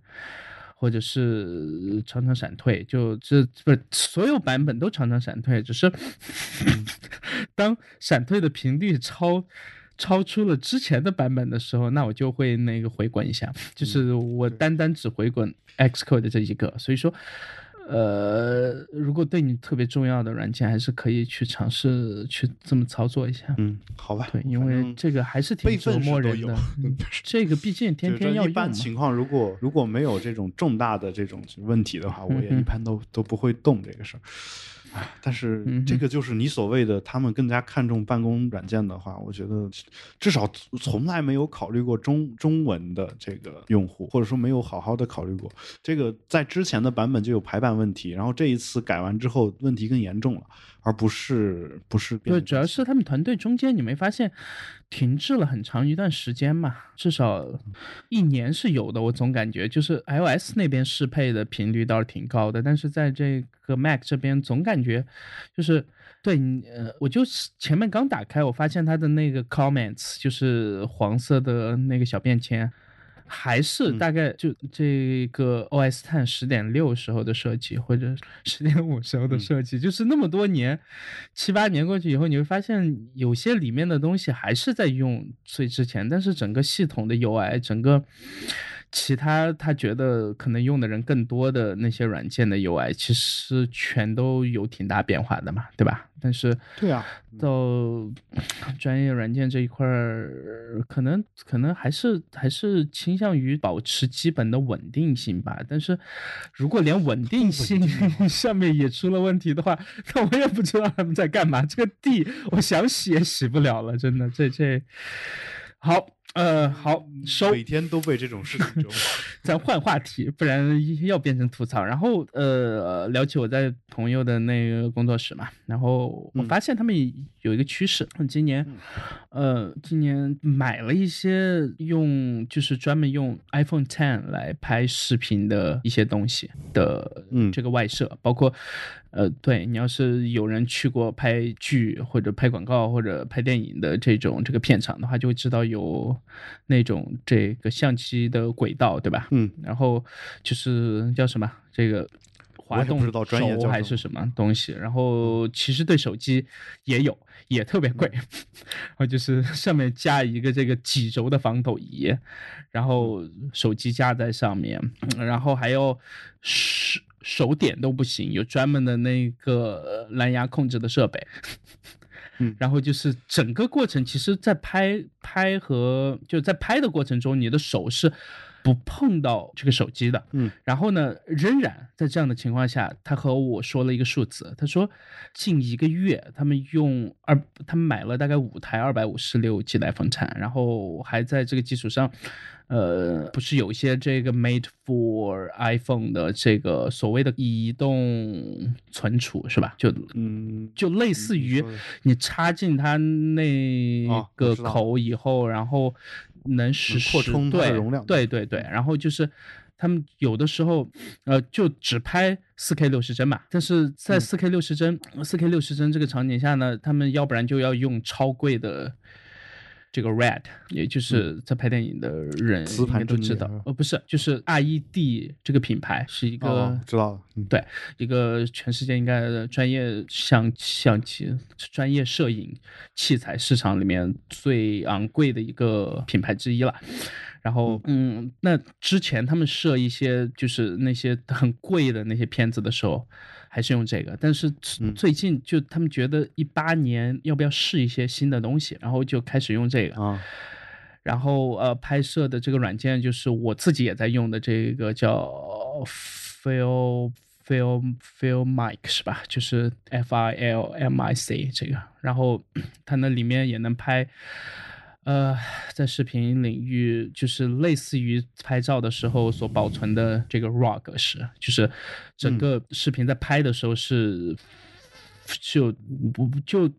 或者是常常闪退，就这不是所有版本都常常闪退，只是 当闪退的频率超。超出了之前的版本的时候，那我就会那个回滚一下，就是我单单只回滚 Xcode 的这一个。所以说，呃，如果对你特别重要的软件，还是可以去尝试去这么操作一下。嗯，好吧。对，因为这个还是挺折磨人的。这个毕竟天天要用。一般情况，如果如果没有这种重大的这种问题的话，我也一般都都不会动这个事儿。但是这个就是你所谓的他们更加看重办公软件的话，我觉得至少从来没有考虑过中中文的这个用户，或者说没有好好的考虑过这个，在之前的版本就有排版问题，然后这一次改完之后问题更严重了。而不是不是对，主要是他们团队中间你没发现停滞了很长一段时间嘛？至少一年是有的。我总感觉就是 iOS 那边适配的频率倒是挺高的，但是在这个 Mac 这边总感觉就是对，呃，我就前面刚打开，我发现它的那个 Comments 就是黄色的那个小便签。还是大概就这个 OS Ten 十点六时候的设计，或者 十点五时候的设计，就是那么多年，七八年过去以后，你会发现有些里面的东西还是在用最之前，但是整个系统的 UI，整个。其他他觉得可能用的人更多的那些软件的 UI，其实全都有挺大变化的嘛，对吧？但是对啊，到 专业软件这一块儿，可能可能还是还是倾向于保持基本的稳定性吧。但是如果连稳定 性 上面也出了问题的话，那我也不知道他们在干嘛。这个地我想洗也洗不了了，真的，这这好。呃，好收。每天都被这种事情折磨。咱换话题，不然要变成吐槽。然后，呃，聊起我在朋友的那个工作室嘛，然后我发现他们有一个趋势，今年，呃，今年买了一些用就是专门用 iPhone Ten 来拍视频的一些东西的，嗯，这个外设，包括。呃，对你要是有人去过拍剧或者拍广告或者拍电影的这种这个片场的话，就会知道有那种这个相机的轨道，对吧？嗯，然后就是叫什么这个。滑动手还是什么东西？然后其实对手机也有，也特别贵。然后就是 上面加一个这个几轴的防抖仪，然后手机架在上面，然后还有手手点都不行，有专门的那个蓝牙控制的设备。嗯，然后就是整个过程，其实，在拍拍和就在拍的过程中，你的手是。不碰到这个手机的，嗯，然后呢，仍然在这样的情况下，他和我说了一个数字，他说近一个月他们用二，他们买了大概五台二百五十六 G 的 iPhone X，然后还在这个基础上，呃，不是有一些这个 Made for iPhone 的这个所谓的移动存储是吧？就嗯，就类似于你插进它那个口以后，然后。能实时扩充对容量，对对对，然后就是他们有的时候，呃，就只拍四 K 六十帧嘛，但是在四 K 六十帧、四 K 六十帧这个场景下呢，他们要不然就要用超贵的这个 RED，也就是在拍电影的人应该都知道，呃，不是，就是 RED 这个品牌是一个知道了，对，一个全世界应该专业相相机、专业摄影器材市场里面最昂贵的一个品牌之一了。然后，嗯，那之前他们设一些就是那些 很贵的那些片子的时候，还是用这个。但是最近就他们觉得一八年要不要试一些新的东西，然后就开始用这个啊。然后呃，拍摄的这个软件就是我自己也在用的这个叫 Film Film Filmic 是吧？就是 F I L M I C 这个。然后 它那里面也能拍。呃，在视频领域，就是类似于拍照的时候所保存的这个 RAW 格式，就是整个视频在拍的时候是就不就。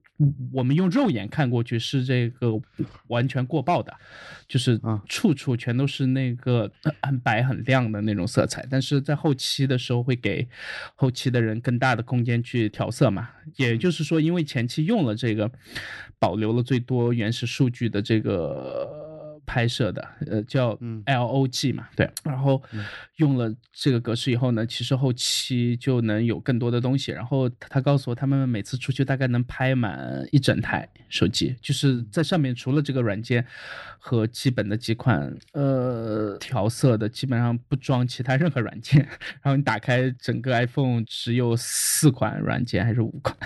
我们用肉眼看过去是这个完全过曝的，就是处处全都是那个很白很亮的那种色彩，但是在后期的时候会给后期的人更大的空间去调色嘛。也就是说，因为前期用了这个保留了最多原始数据的这个。拍摄的，呃，叫 LOG 嘛，对，然后用了这个格式以后呢，其实后期就能有更多的东西。然后他告诉我，他们每次出去大概能拍满一整台手机，就是在上面除了这个软件和基本的几款呃调色的，基本上不装其他任何软件。然后你打开整个 iPhone，只有四款软件还是五款，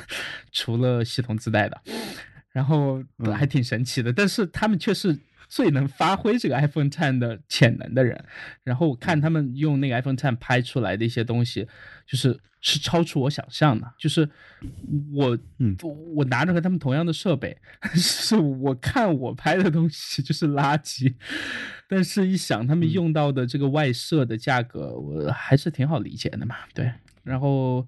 除了系统自带的，然后还挺神奇的。但是他们却是。最能发挥这个 iPhone Ten 的潜能的人，然后我看他们用那个 iPhone Ten 拍出来的一些东西，就是是超出我想象的。就是我，嗯，我拿着和他们同样的设备，是我看我拍的东西就是垃圾，但是一想他们用到的这个外设的价格，我还是挺好理解的嘛。对，然后。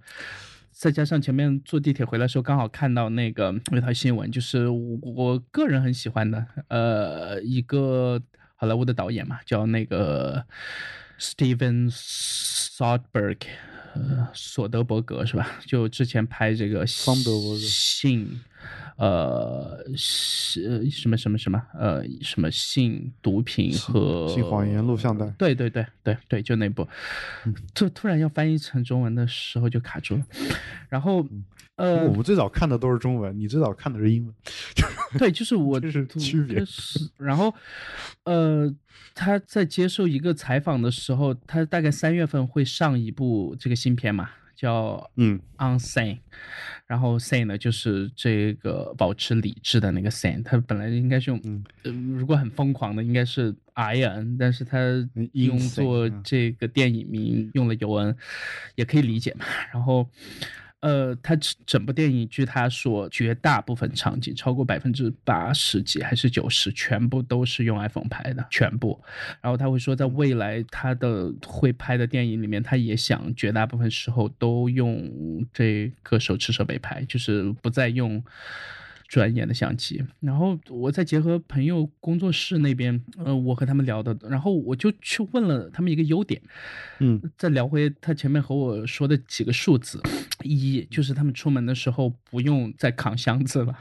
再加上前面坐地铁回来的时候，刚好看到那个那条新闻，就是我个人很喜欢的，呃，一个好莱坞的导演嘛，叫那个 Steven Soderbergh，呃，索德伯格是吧？就之前拍这个性。呃，是什么什么什么？呃，什么性毒品和性谎言录像带？对对对对对，就那部。就突然要翻译成中文的时候就卡住了。然后，呃，我们最早看的都是中文，你最早看的是英文。对，就是我 就是区别。是，然后，呃，他在接受一个采访的时候，他大概三月份会上一部这个新片嘛？叫嗯，unsane，然后 sane 呢就是这个保持理智的那个 sane，它本来应该是用，呃，如果很疯狂的应该是 i n，但是他用作这个电影名用了尤恩也可以理解嘛，然后。呃，他整部电影，据他说，绝大部分场景超过百分之八十几还是九十，全部都是用 iPhone 拍的，全部。然后他会说，在未来他的会拍的电影里面，他也想绝大部分时候都用这个手持设备拍，就是不再用。专业的相机，然后我再结合朋友工作室那边，呃，我和他们聊的，然后我就去问了他们一个优点，嗯，再聊回他前面和我说的几个数字，一就是他们出门的时候不用再扛箱子了，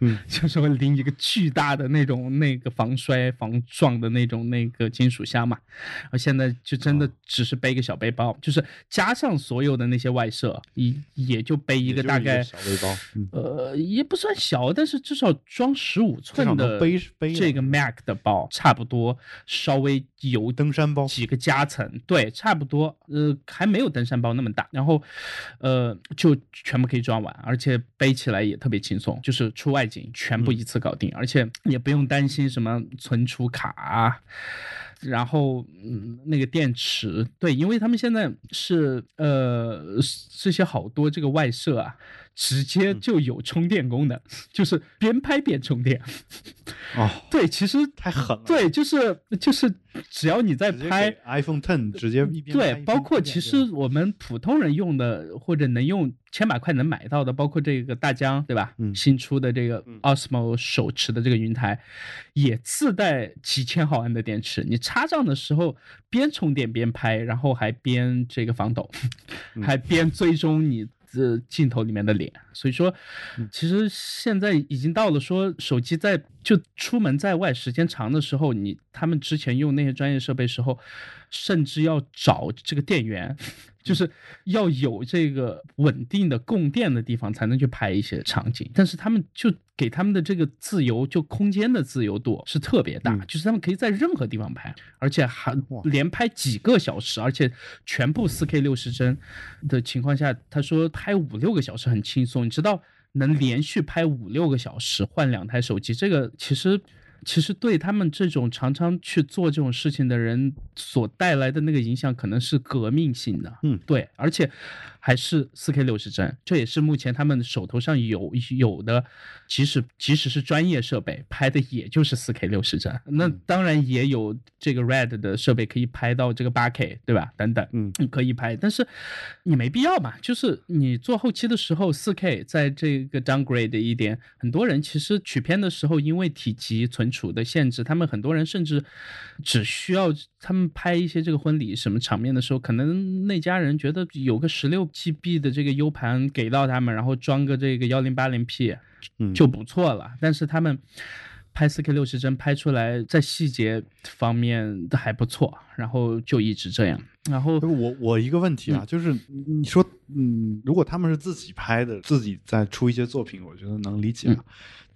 嗯，就是会拎一个巨大的那种那个防摔防撞的那种那个金属箱嘛，然后现在就真的只是背个小背包，就是加上所有的那些外设，也也就背一个大概小背包，嗯，呃也不算小，但是至少装十五寸的背背这个 Mac 的包，差不多稍微有登山包，几个夹层，对，差不多，呃，还没有登山包那么大，然后，呃，就全部可以装完，而且背起来也特别轻松，就是出外景全部一次搞定，而且也不用担心什么存储卡啊。然后，嗯，那个电池，对，因为他们现在是呃这些好多这个外设啊，直接就有充电功能，就是边拍边充电。哦，对，其实太狠了，对，就是就是，只要你在拍 iPhone Ten 直接一边对，包括其实我们普通人用的或者能用千把块能买到的，包括这个大疆对吧？嗯新出的这个 Osmo 手持的这个云台，也自带几千毫安的电池，你插上的时候边充电边拍，然后还边这个防抖，嗯还边追踪你。这镜头里面的脸，所以说，嗯其实现在已经到了说手机在就出门在外时间长的时候，你他们之前用那些专业设备时候，甚至要找这个电源，就是要有这个稳定的供电的地方才能去拍一些场景。但是他们就给他们的这个自由，就空间的自由度是特别大，嗯就是他们可以在任何地方拍，而且还连拍几个小时，而且全部四 K 六十帧的情况下，他说拍五六个小时很轻松。你知道能连续拍五六个小时换两台手机，这个其实。其实对他们这种常常去做这种事情的人所带来的那个影响，可能是革命性的。嗯对，而且还是四 K 六十帧，这也是目前他们手头上有有的，即使即使是专业设备拍的，也就是四 K 六十帧。那嗯当然也有这个 Red 的设备可以拍到这个八 K，对吧？等等，嗯可以拍，但是你没必要嘛。就是你做后期的时候四 K，在这个 downgrade 一点，很多人其实取片的时候，因为体积存储的限制，他们很多人甚至只需要他们拍一些这个婚礼什么场面的时候，可能那家人觉得有个十六 GB 的这个 U 盘给到他们，然后装个这个幺零八零 P 嗯就不错了。但是他们拍4 K 六十帧拍出来，在细节方面还不错，然后就一直这样。然后我我一个问题啊，就是你说，嗯，如果他们是自己拍的，自己再出一些作品，我觉得能理解。嗯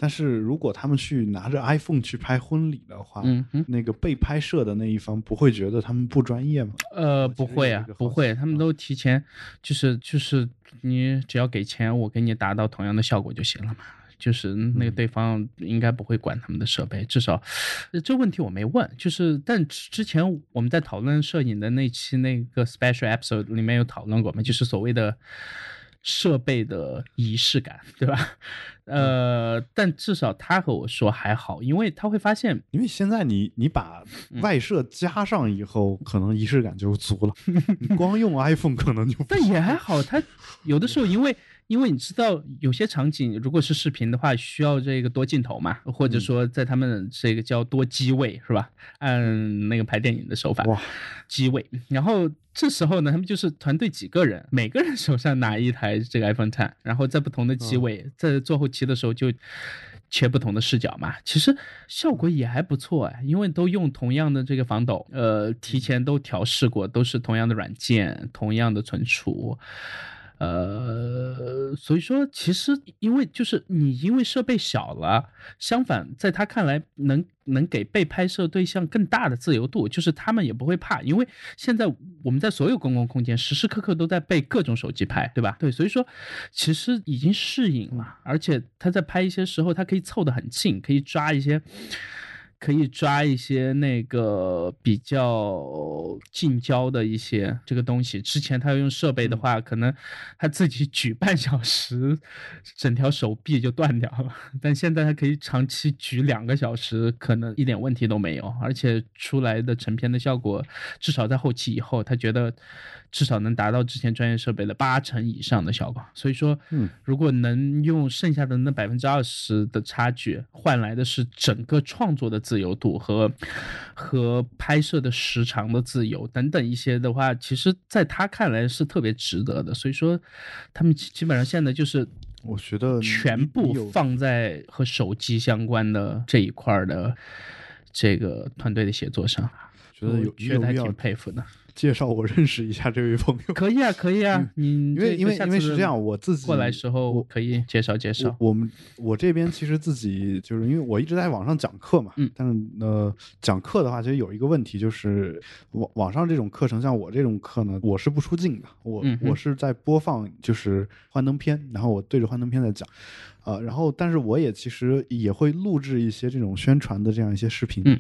但是如果他们去拿着 iPhone 去拍婚礼的话，那个被拍摄的那一方不会觉得他们不专业吗？呃，不会啊不会，他们都提前，就是就是你只要给钱，我给你达到同样的效果就行了嘛。就是那个对方应该不会管他们的设备，至少呃这问题我没问。就是但之之前我们在讨论摄影的那期那个 special episode 里面有讨论过嘛，就是所谓的设备的仪式感，对吧？呃，但至少他和我说还好，因为他会发现因为现在你你把嗯外设加上以后，可能仪式感就足了。你光用 iPhone 可能就不但也还好，他有的时候因为因为你知道有些场景如果是视频的话，需要这个多镜头嘛，或者说在他们这个叫多机位是吧？按那个拍电影的手法，哇，机位。然后这时候呢，他们就是团队几个人，每个人 手上拿一台这个 iPhone Ten，然后在不同的机位，在做后期的时候就。切不同的视角嘛，其实效果也还不错哎，因为都用同样的这个防抖，呃，提前都调试过，都是同样的软件，同样的存储，呃，所以说其实因为就是你因为设备小了，相反在他看来能能给被拍摄对象更大的自由度，就是他们也不会怕，因为现在我们在所有公共空间时时刻刻都在被各种手机拍，对吧？对，所以说其实已经适应了，而且他在拍一些时候，他可以凑得很近，可以抓一些。可以抓一些那个比较近焦的一些这个东西。之前他要用设备的话，可能他自己举半小时，整条手臂就断掉了。但现在他可以长期举两个小时，可能一点问题都没有，而且出来的成片的效果，至少在后期以后，他觉得至少能达到之前专业设备的八成以上的效果。所以说，嗯，如果能用剩下的那百分之二十的差距换来的是整个创作的自由度和和拍摄的时长的自由等等一些的话，其实在他看来是特别值得的。所以说，他们基本上现在就是。我觉得全部放在和手机相关的这一块的这个团队的协作上，觉得有觉得还挺佩服的。介绍我认识一下这位朋友。可以啊，可以啊，你因为因为因为是这样，我自己过来时候可以介绍介绍。我们我这边其实自己就是因为我一直在网上讲课嘛，嗯，但是呃讲课的话，其实有一个问题就是网网上这种课程，像我这种课呢，我是不出镜的，我我是在播放就是幻灯片，然后我对着幻灯片在讲。呃，然后，但是我也其实也会录制一些这种宣传的这样一些视频。嗯，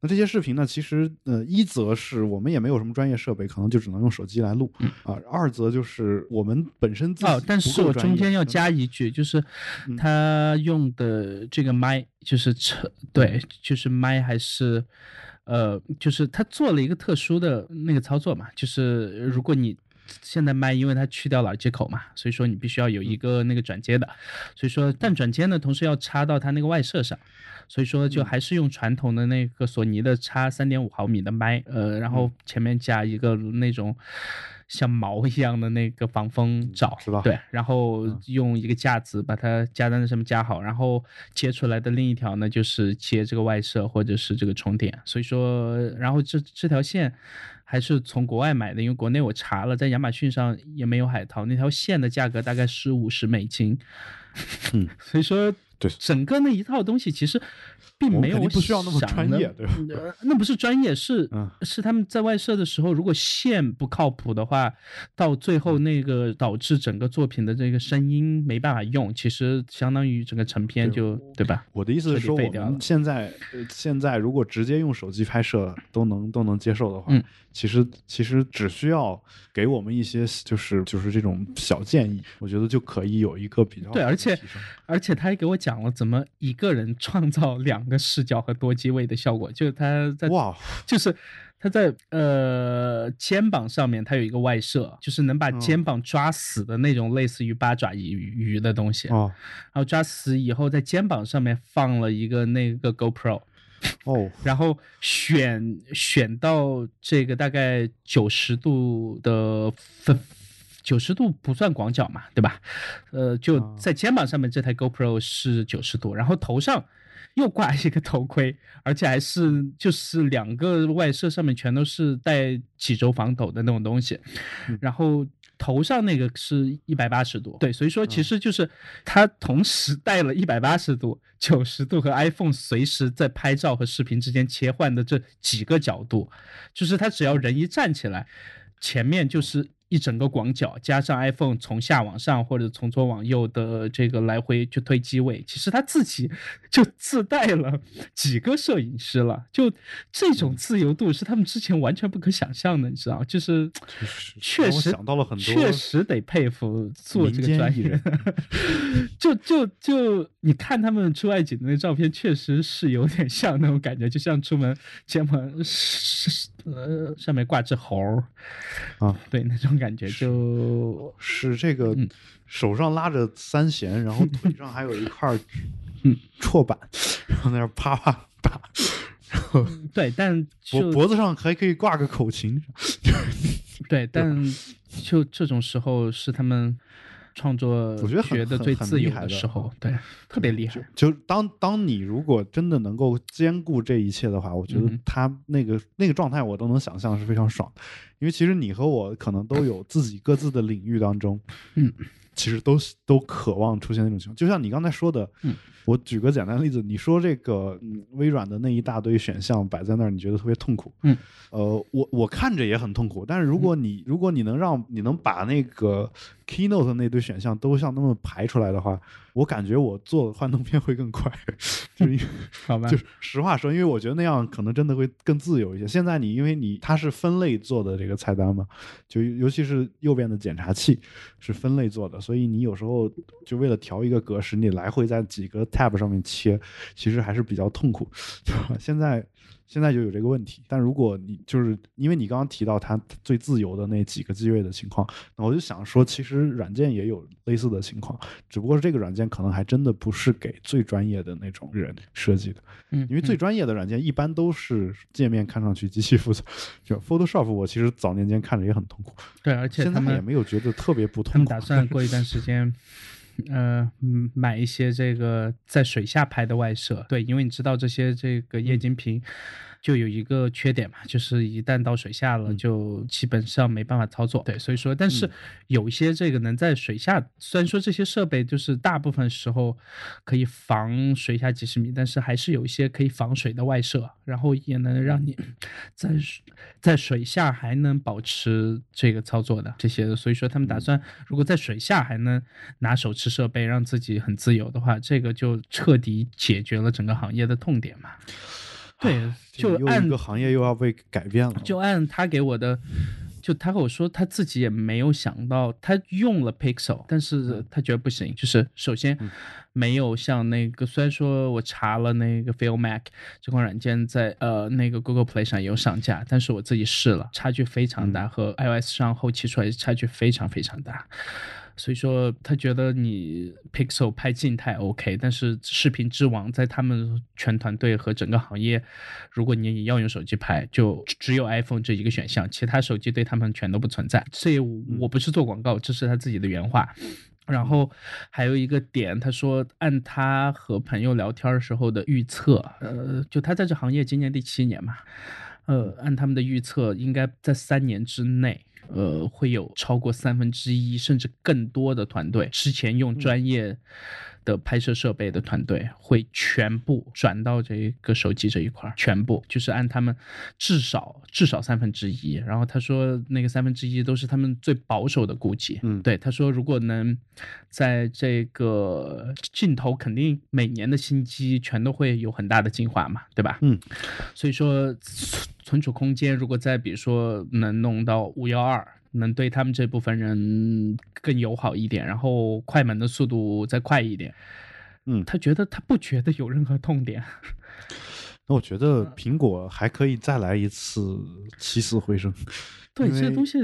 那这些视频呢，其实呃，一则是我们也没有什么专业设备，可能就只能用手机来录。嗯啊，二则就是我们本身自己哦，但是我中间要加一句，就是他用的这个麦，就是车，对，就是麦还是呃，就是他做了一个特殊的那个操作嘛，就是如果你。现在麦，因为它去掉了接口嘛，所以说你必须要有一个那个转接的，所以说但转接呢，同时要插到它那个外设上，所以说就还是用传统的那个索尼的插三点五毫米的麦，呃，然后前面加一个那种像毛一样的那个防风罩，是吧？对，然后用一个架子把它夹在那上面夹好，然后接出来的另一条呢就是接这个外设或者是这个充电，所以说，然后这这条线。还是从国外买的，因为国内我查了，在亚马逊上也没有海淘。那条线的价格大概是五十美金，嗯，所以说，对整个那一套东西其实。并没有不需要那么专业，对吧？那不是专业，是是他们在外设的时候，如果线不靠谱的话，到最后那个导致整个作品的这个声音没办法用，其实相当于整个成片就对吧？我的意思是说，我们现在现在如果直接用手机拍摄都能都能接受的话，其实其实只需要给我们一些就是就是这种小建议，我觉得就可以有一个比较对，而且而且他还给我讲了怎么一个人创造两。个视角和多机位的效果，就是他在哇，就是他在呃肩膀上面，他有一个外设，就是能把肩膀抓死的那种类似于八爪鱼鱼的东西哦。然后抓死以后，在肩膀上面放了一个那个 GoPro 哦，然后选选到这个大概九十度的分，九十度不算广角嘛，对吧？呃，就在肩膀上面这台 GoPro 是九十度，然后头上。又挂一个头盔，而且还是就是两个外设上面全都是带几轴防抖的那种东西，然后头上那个是一百八十度，对，所以说其实就是它同时带了一百八十度、九十度和 iPhone 随时在拍照和视频之间切换的这几个角度，就是它只要人一站起来，前面就是。一整个广角加上 iPhone 从下往上或者从左往右的这个来回去推机位，其实他自己 就自带了几个摄影师了。就这种自由度是他们之前完全不可想象的，你知道？就是确实想到了很多，确实得佩服做这个专业。就就就你看他们出外景的那照片，确实是有点像那种感觉，就像出门肩膀是 呃上面挂只猴儿啊，对那种。感觉就是这个，手上拉着三弦，然后腿上还有一块 嗯。绰板，然后在那啪啪打，然后对，但脖脖子上还可以挂个口琴，对，但就这种时候是他们。创作我觉得觉得最自由的时候，对，特别厉害。就当当你如果真的能够兼顾这一切的话，我觉得他那个那个状态我都能想象是非常爽。因为其实你和我可能都有自己各自的领域当中，嗯，其实都都渴望出现那种情况。就像你刚才说的，嗯，我举个简单的例子，你说这个微软的那一大堆选项摆在那儿，你觉得特别痛苦，嗯，呃，我我看着也很痛苦。但是如果你如果你能让你能把那个 Keynote 那堆选项都像那么排出来的话，我感觉我做幻灯片会更快。就是 好吧，就是实话说，因为我觉得那样可能真的会更自由一些。现在你因为你它是分类做的这个菜单嘛，就尤其是右边的检查器是分类做的，所以你有时候就为了调一个格式，你来回在几个 tab 上面切，其实还是比较痛苦，对吧？现在。现在就有这个问题。但如果你就是因为你刚刚提到它最自由的那几个机位的情况，那我就想说，其实软件也有类似的情况，只不过是这个软件可能还真的不是给最专业的那种人设计的。嗯，因为最专业的软件一般都是界面看上去极其复杂，就 Photoshop，我其实早年间看着也很痛苦。对，而且现在他们也没有觉得特别不他们痛苦。打算过一段时间，呃，嗯买一些这个在水下拍的外设。对，因为你知道这些这个液晶屏就有一个缺点嘛，就是一旦到水下了，嗯就基本上没办法操作。对，所以说，但是嗯有一些这个能在水下，虽然说这些设备就是大部分时候可以防水下几十米，但是还是有一些可以防水的外设，然后也能让你 在水在水下还能保持这个操作的这些。所以说，他们打嗯算如果在水下还能拿手持设备让自己很自由的话，这个就彻底解决了整个行业的痛点嘛。对，就按一个行业又要被改变了。就按他给我的，就他跟我说他自己也没有想到，他用了 Pixel，但是他觉得不行。就是首先没有像那个，虽然说我查了那个 Feel Mac 这款软件在呃那个 Google Play 上也有上架，但是我自己试了，差距非常大，和 iOS 上后期出来差距非常非常大。所以说，他觉得你 Pixel 拍静态 OK，但是视频之王在他们全团队和整个行业，如果你要用手机拍，就只有 iPhone 这一个选项，其他手机对他们全都不存在。这我不是做广告，这是他自己的原话。然后还有一个点，他说按他和朋友聊天的时候的预测，呃，就他在这行业今年第七年嘛，呃，按他们的预测，应该在三年之内。呃，会有超过三分之一甚至更多的团队，之前用专业的拍摄设备的团队会全部转到这个手机这一块，全部就是按他们至少至少三分之一。然后他说那个三分之一都是他们最保守的估计。嗯对，他说如果能在这个镜头，肯定每年的新机全都会有很大的进化嘛，对吧？嗯，所以说存存储空间如果再比如说能弄到五幺二，能对他们这部分人更友好一点，然后快门的速度再快一点，嗯他觉得他不觉得有任何痛点。那我觉得嗯苹果还可以再来一次起死回生。对这些东西，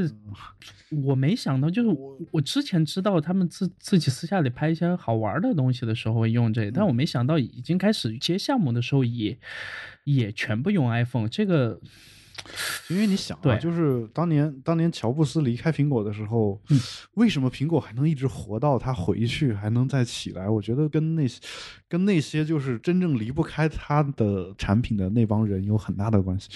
我没想到，就是我我之前知道他们自自己私下里拍一些好玩的东西的时候会用这个，但我没想到已经开始接项目的时候也也全部用 iPhone，这个因为你想啊，就是当年当年乔布斯离开苹果的时候，嗯为什么苹果还能一直活到他回去，还能再起来？我觉得跟那些跟那些就是真正离不开他的产品的那帮人有很大的关系。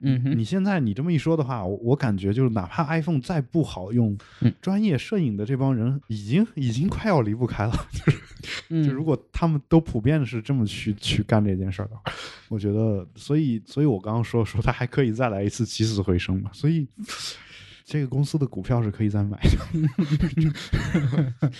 嗯哼。你现在你这么一说的话，我我感觉就是哪怕 iPhone 再不好用，嗯。专业摄影的这帮人已经已经快要离不开了。就是嗯。就如果他们都普遍的是这么去去干这件事儿的话，我觉得，所以，所以我刚刚说说他还可以再来一次起死回生嘛，所以这个公司的股票是可以再买的，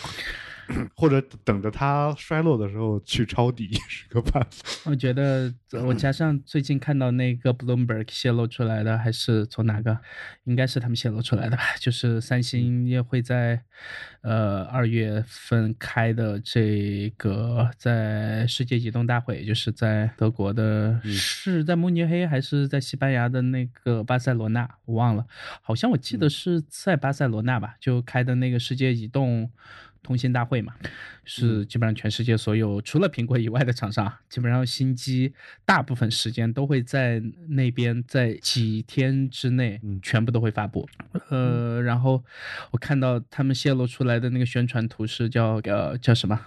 或者等着它衰落的时候去抄底 是个办法。我觉得呃我加上最近看到那个 Bloomberg 泄露出来的，还是从哪个？应该是他们泄露出来的吧？就是三星也会在呃二月份开的这个在世界移动大会，就是在德国的，是在慕尼黑还是在西班牙的那个巴塞罗那？我忘了，好像我记得是在巴塞罗那吧，就开的那个世界移动。通信大会嘛，是基本上全世界所有除了苹果以外的厂商，基本上新机大部分时间都会在那边，在几天之内嗯全部都会发布。呃，然后我看到他们泄露出来的那个宣传图是叫呃叫什么？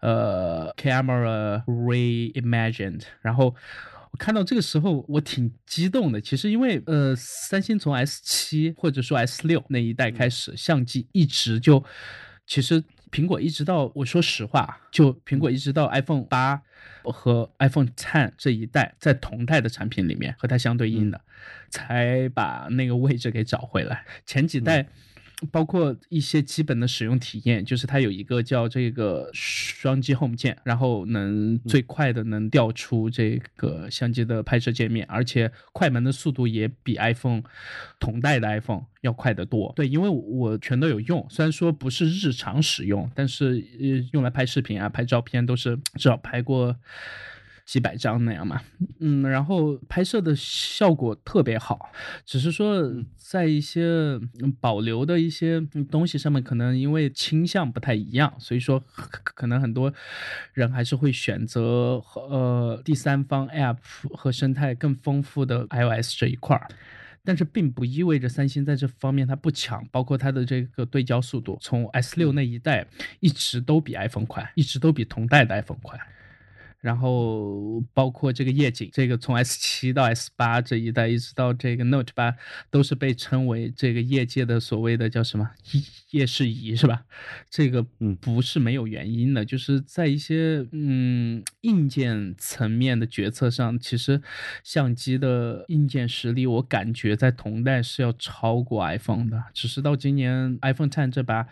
呃，Camera Reimagined，然后。我看到这个时候，我挺激动的。其实因为呃，三星从 S 七或者说 S 六那一代开始，相机一直就，其实苹果一直到我说实话，就苹果一直到 iPhone 八和 iPhone Ten 这一代，在同代的产品里面和它相对应的，才把那个位置给找回来。前几代。包括一些基本的使用体验，就是它有一个叫这个双击 Home 键，然后能最快的能调出这个相机的拍摄界面，而且快门的速度也比 iPhone 同代的 iPhone 要快得多。对，因为我全都有用，虽然说不是日常使用，但是呃用来拍视频啊、拍照片都是至少拍过。几百张那样嘛，嗯，然后拍摄的效果特别好，只是说在一些保留的一些东西上面，可能因为倾向不太一样，所以说可能很多人还是会选择呃第三方 App 和生态更丰富的 iOS 这一块儿。但是并不意味着三星在这方面它不强，包括它的这个对焦速度，从 S 六那一代一直都比 iPhone 快，一直都比同代的 iPhone 快。然后包括这个夜景，这个从 S 七到 S 八这一代，一直到这个 Note 八，都是被称为这个业界的所谓的叫什么夜视仪，是吧？这个不是没有原因的，就是在一些嗯硬件层面的决策上，其实相机的硬件实力，我感觉在同代是要超过 iPhone 的，只是到今年 iPhone Ten 这把。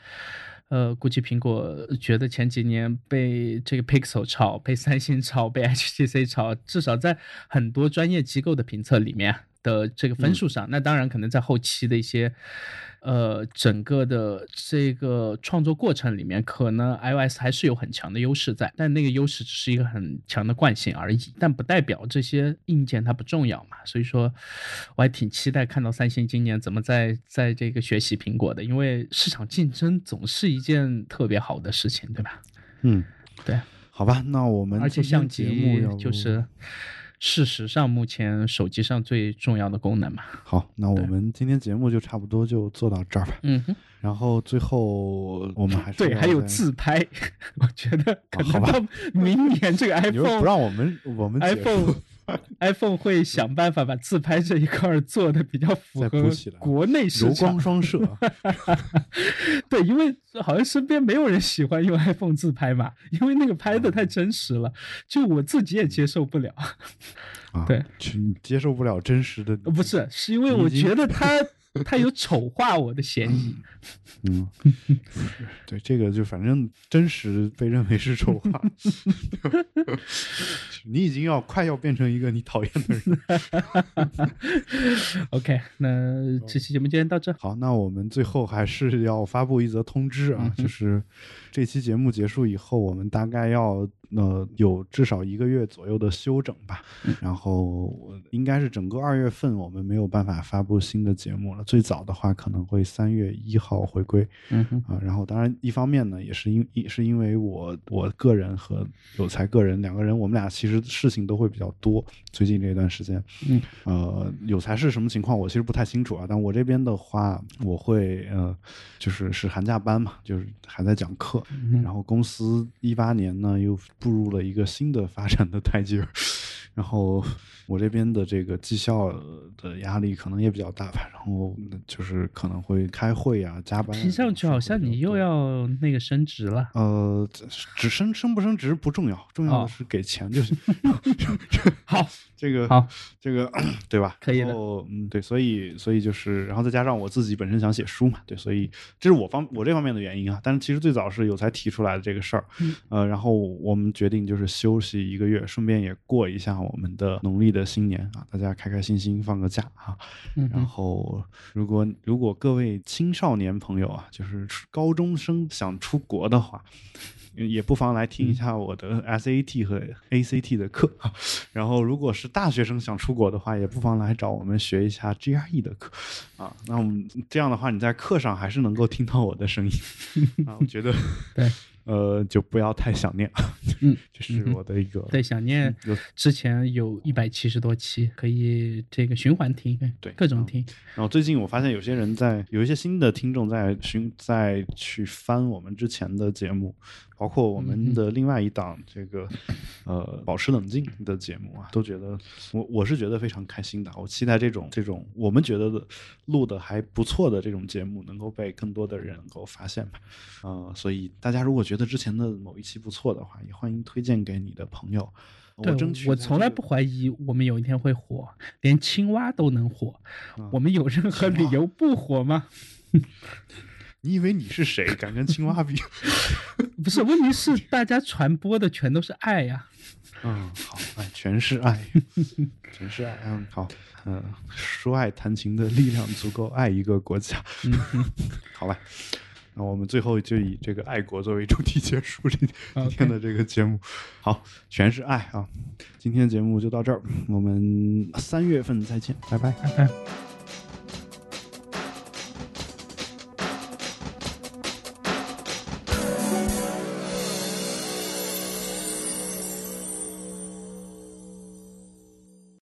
呃，估计苹果觉得前几年被这个 Pixel 炒，被三星炒，被 HTC 炒，至少在很多专业机构的评测里面的这个分数上，那当然可能在后期的一些。呃，整个的这个创作过程里面，可能 iOS 还是有很强的优势在，但那个优势只是一个很强的惯性而已，但不代表这些硬件它不重要嘛。所以说，我还挺期待看到三星今年怎么在在这个学习苹果的，因为市场竞争总是一件特别好的事情，对吧？嗯，对，好吧，那我们而且相机就是。事实上，目前手机上最重要的功能嘛。好，那我们今天节目就差不多就做到这儿吧。嗯哼。然后最后我们还是对，还有自拍，我觉得可能到明年这个 iPhone 不让我们我们 iPhone。iPhone 会想办法把自拍这一块做的比较符合国内市场，柔光双摄。对，因为好像身边没有人喜欢用 iPhone 自拍嘛，因为那个拍的太真实了，就我自己也接受不了。啊，对，你接受不了真实的？不是，是因为我觉得他。他有丑化我的嫌疑，嗯，对，这个就反正真实被认为是丑化，你已经要快要变成一个你讨厌的人。OK，那这期节目就先到这。好，那我们最后还是要发布一则通知啊，就是这期节目结束以后，我们大概要。呃，有至少一个月左右的休整吧，然后应该是整个二月份我们没有办法发布新的节目了。最早的话可能会三月一号回归，嗯啊，然后当然一方面呢，也是因也是因为我我个人和有才个人两个人，我们俩其实事情都会比较多。最近这段时间，嗯，呃，有才是什么情况，我其实不太清楚啊。但我这边的话，我会呃，就是是寒假班嘛，就是还在讲课，然后公司一八年呢又。步入了一个新的发展的台阶，然后我这边的这个绩效的压力可能也比较大吧，然后就是可能会开会啊、加班。听上去好像你又要那个升职了。呃，只升升不升职不重要，重要的是给钱就行。好。这个好，这个对吧？可以的。嗯，对，所以所以就是，然后再加上我自己本身想写书嘛，对，所以这是我方我这方面的原因啊。但是其实最早是有才提出来的这个事儿，呃，然后我们决定就是休息一个月，顺便也过一下我们的农历的新年啊，大家开开心心放个假啊。然后如果如果各位青少年朋友啊，就是高中生想出国的话。也不妨来听一下我的 SAT 和 ACT 的课，然后如果是大学生想出国的话，也不妨来找我们学一下 GRE 的课，啊，那我们这样的话，你在课上还是能够听到我的声音，啊，我觉得 对。呃，就不要太想念，嗯，这是我的一个对想念。之前有一百七十多期，可以这个循环听，对，各种听。然后最近我发现有些人在有一些新的听众在寻在去翻我们之前的节目，包括我们的另外一档这个呃保持冷静的节目啊，都觉得我我是觉得非常开心的。我期待这种这种我们觉得的录的还不错的这种节目能够被更多的人能够发现吧。呃，所以大家如果觉觉得之前的某一期不错的话，也欢迎推荐给你的朋友。我争取，我从来不怀疑我们有一天会火，连青蛙都能火，我们有任何理由不火吗？你以为你是谁，敢跟青蛙比？不是，问题是大家传播的全都是爱呀。嗯，好，爱全是爱，全是爱。嗯，好，嗯，说爱弹琴的力量足够爱一个国家。嗯好吧。那我们最后就以这个爱国作为主题结束这今天的这个节目。好，全是爱啊！今天节目就到这儿，我们三月份再见，拜拜，拜拜。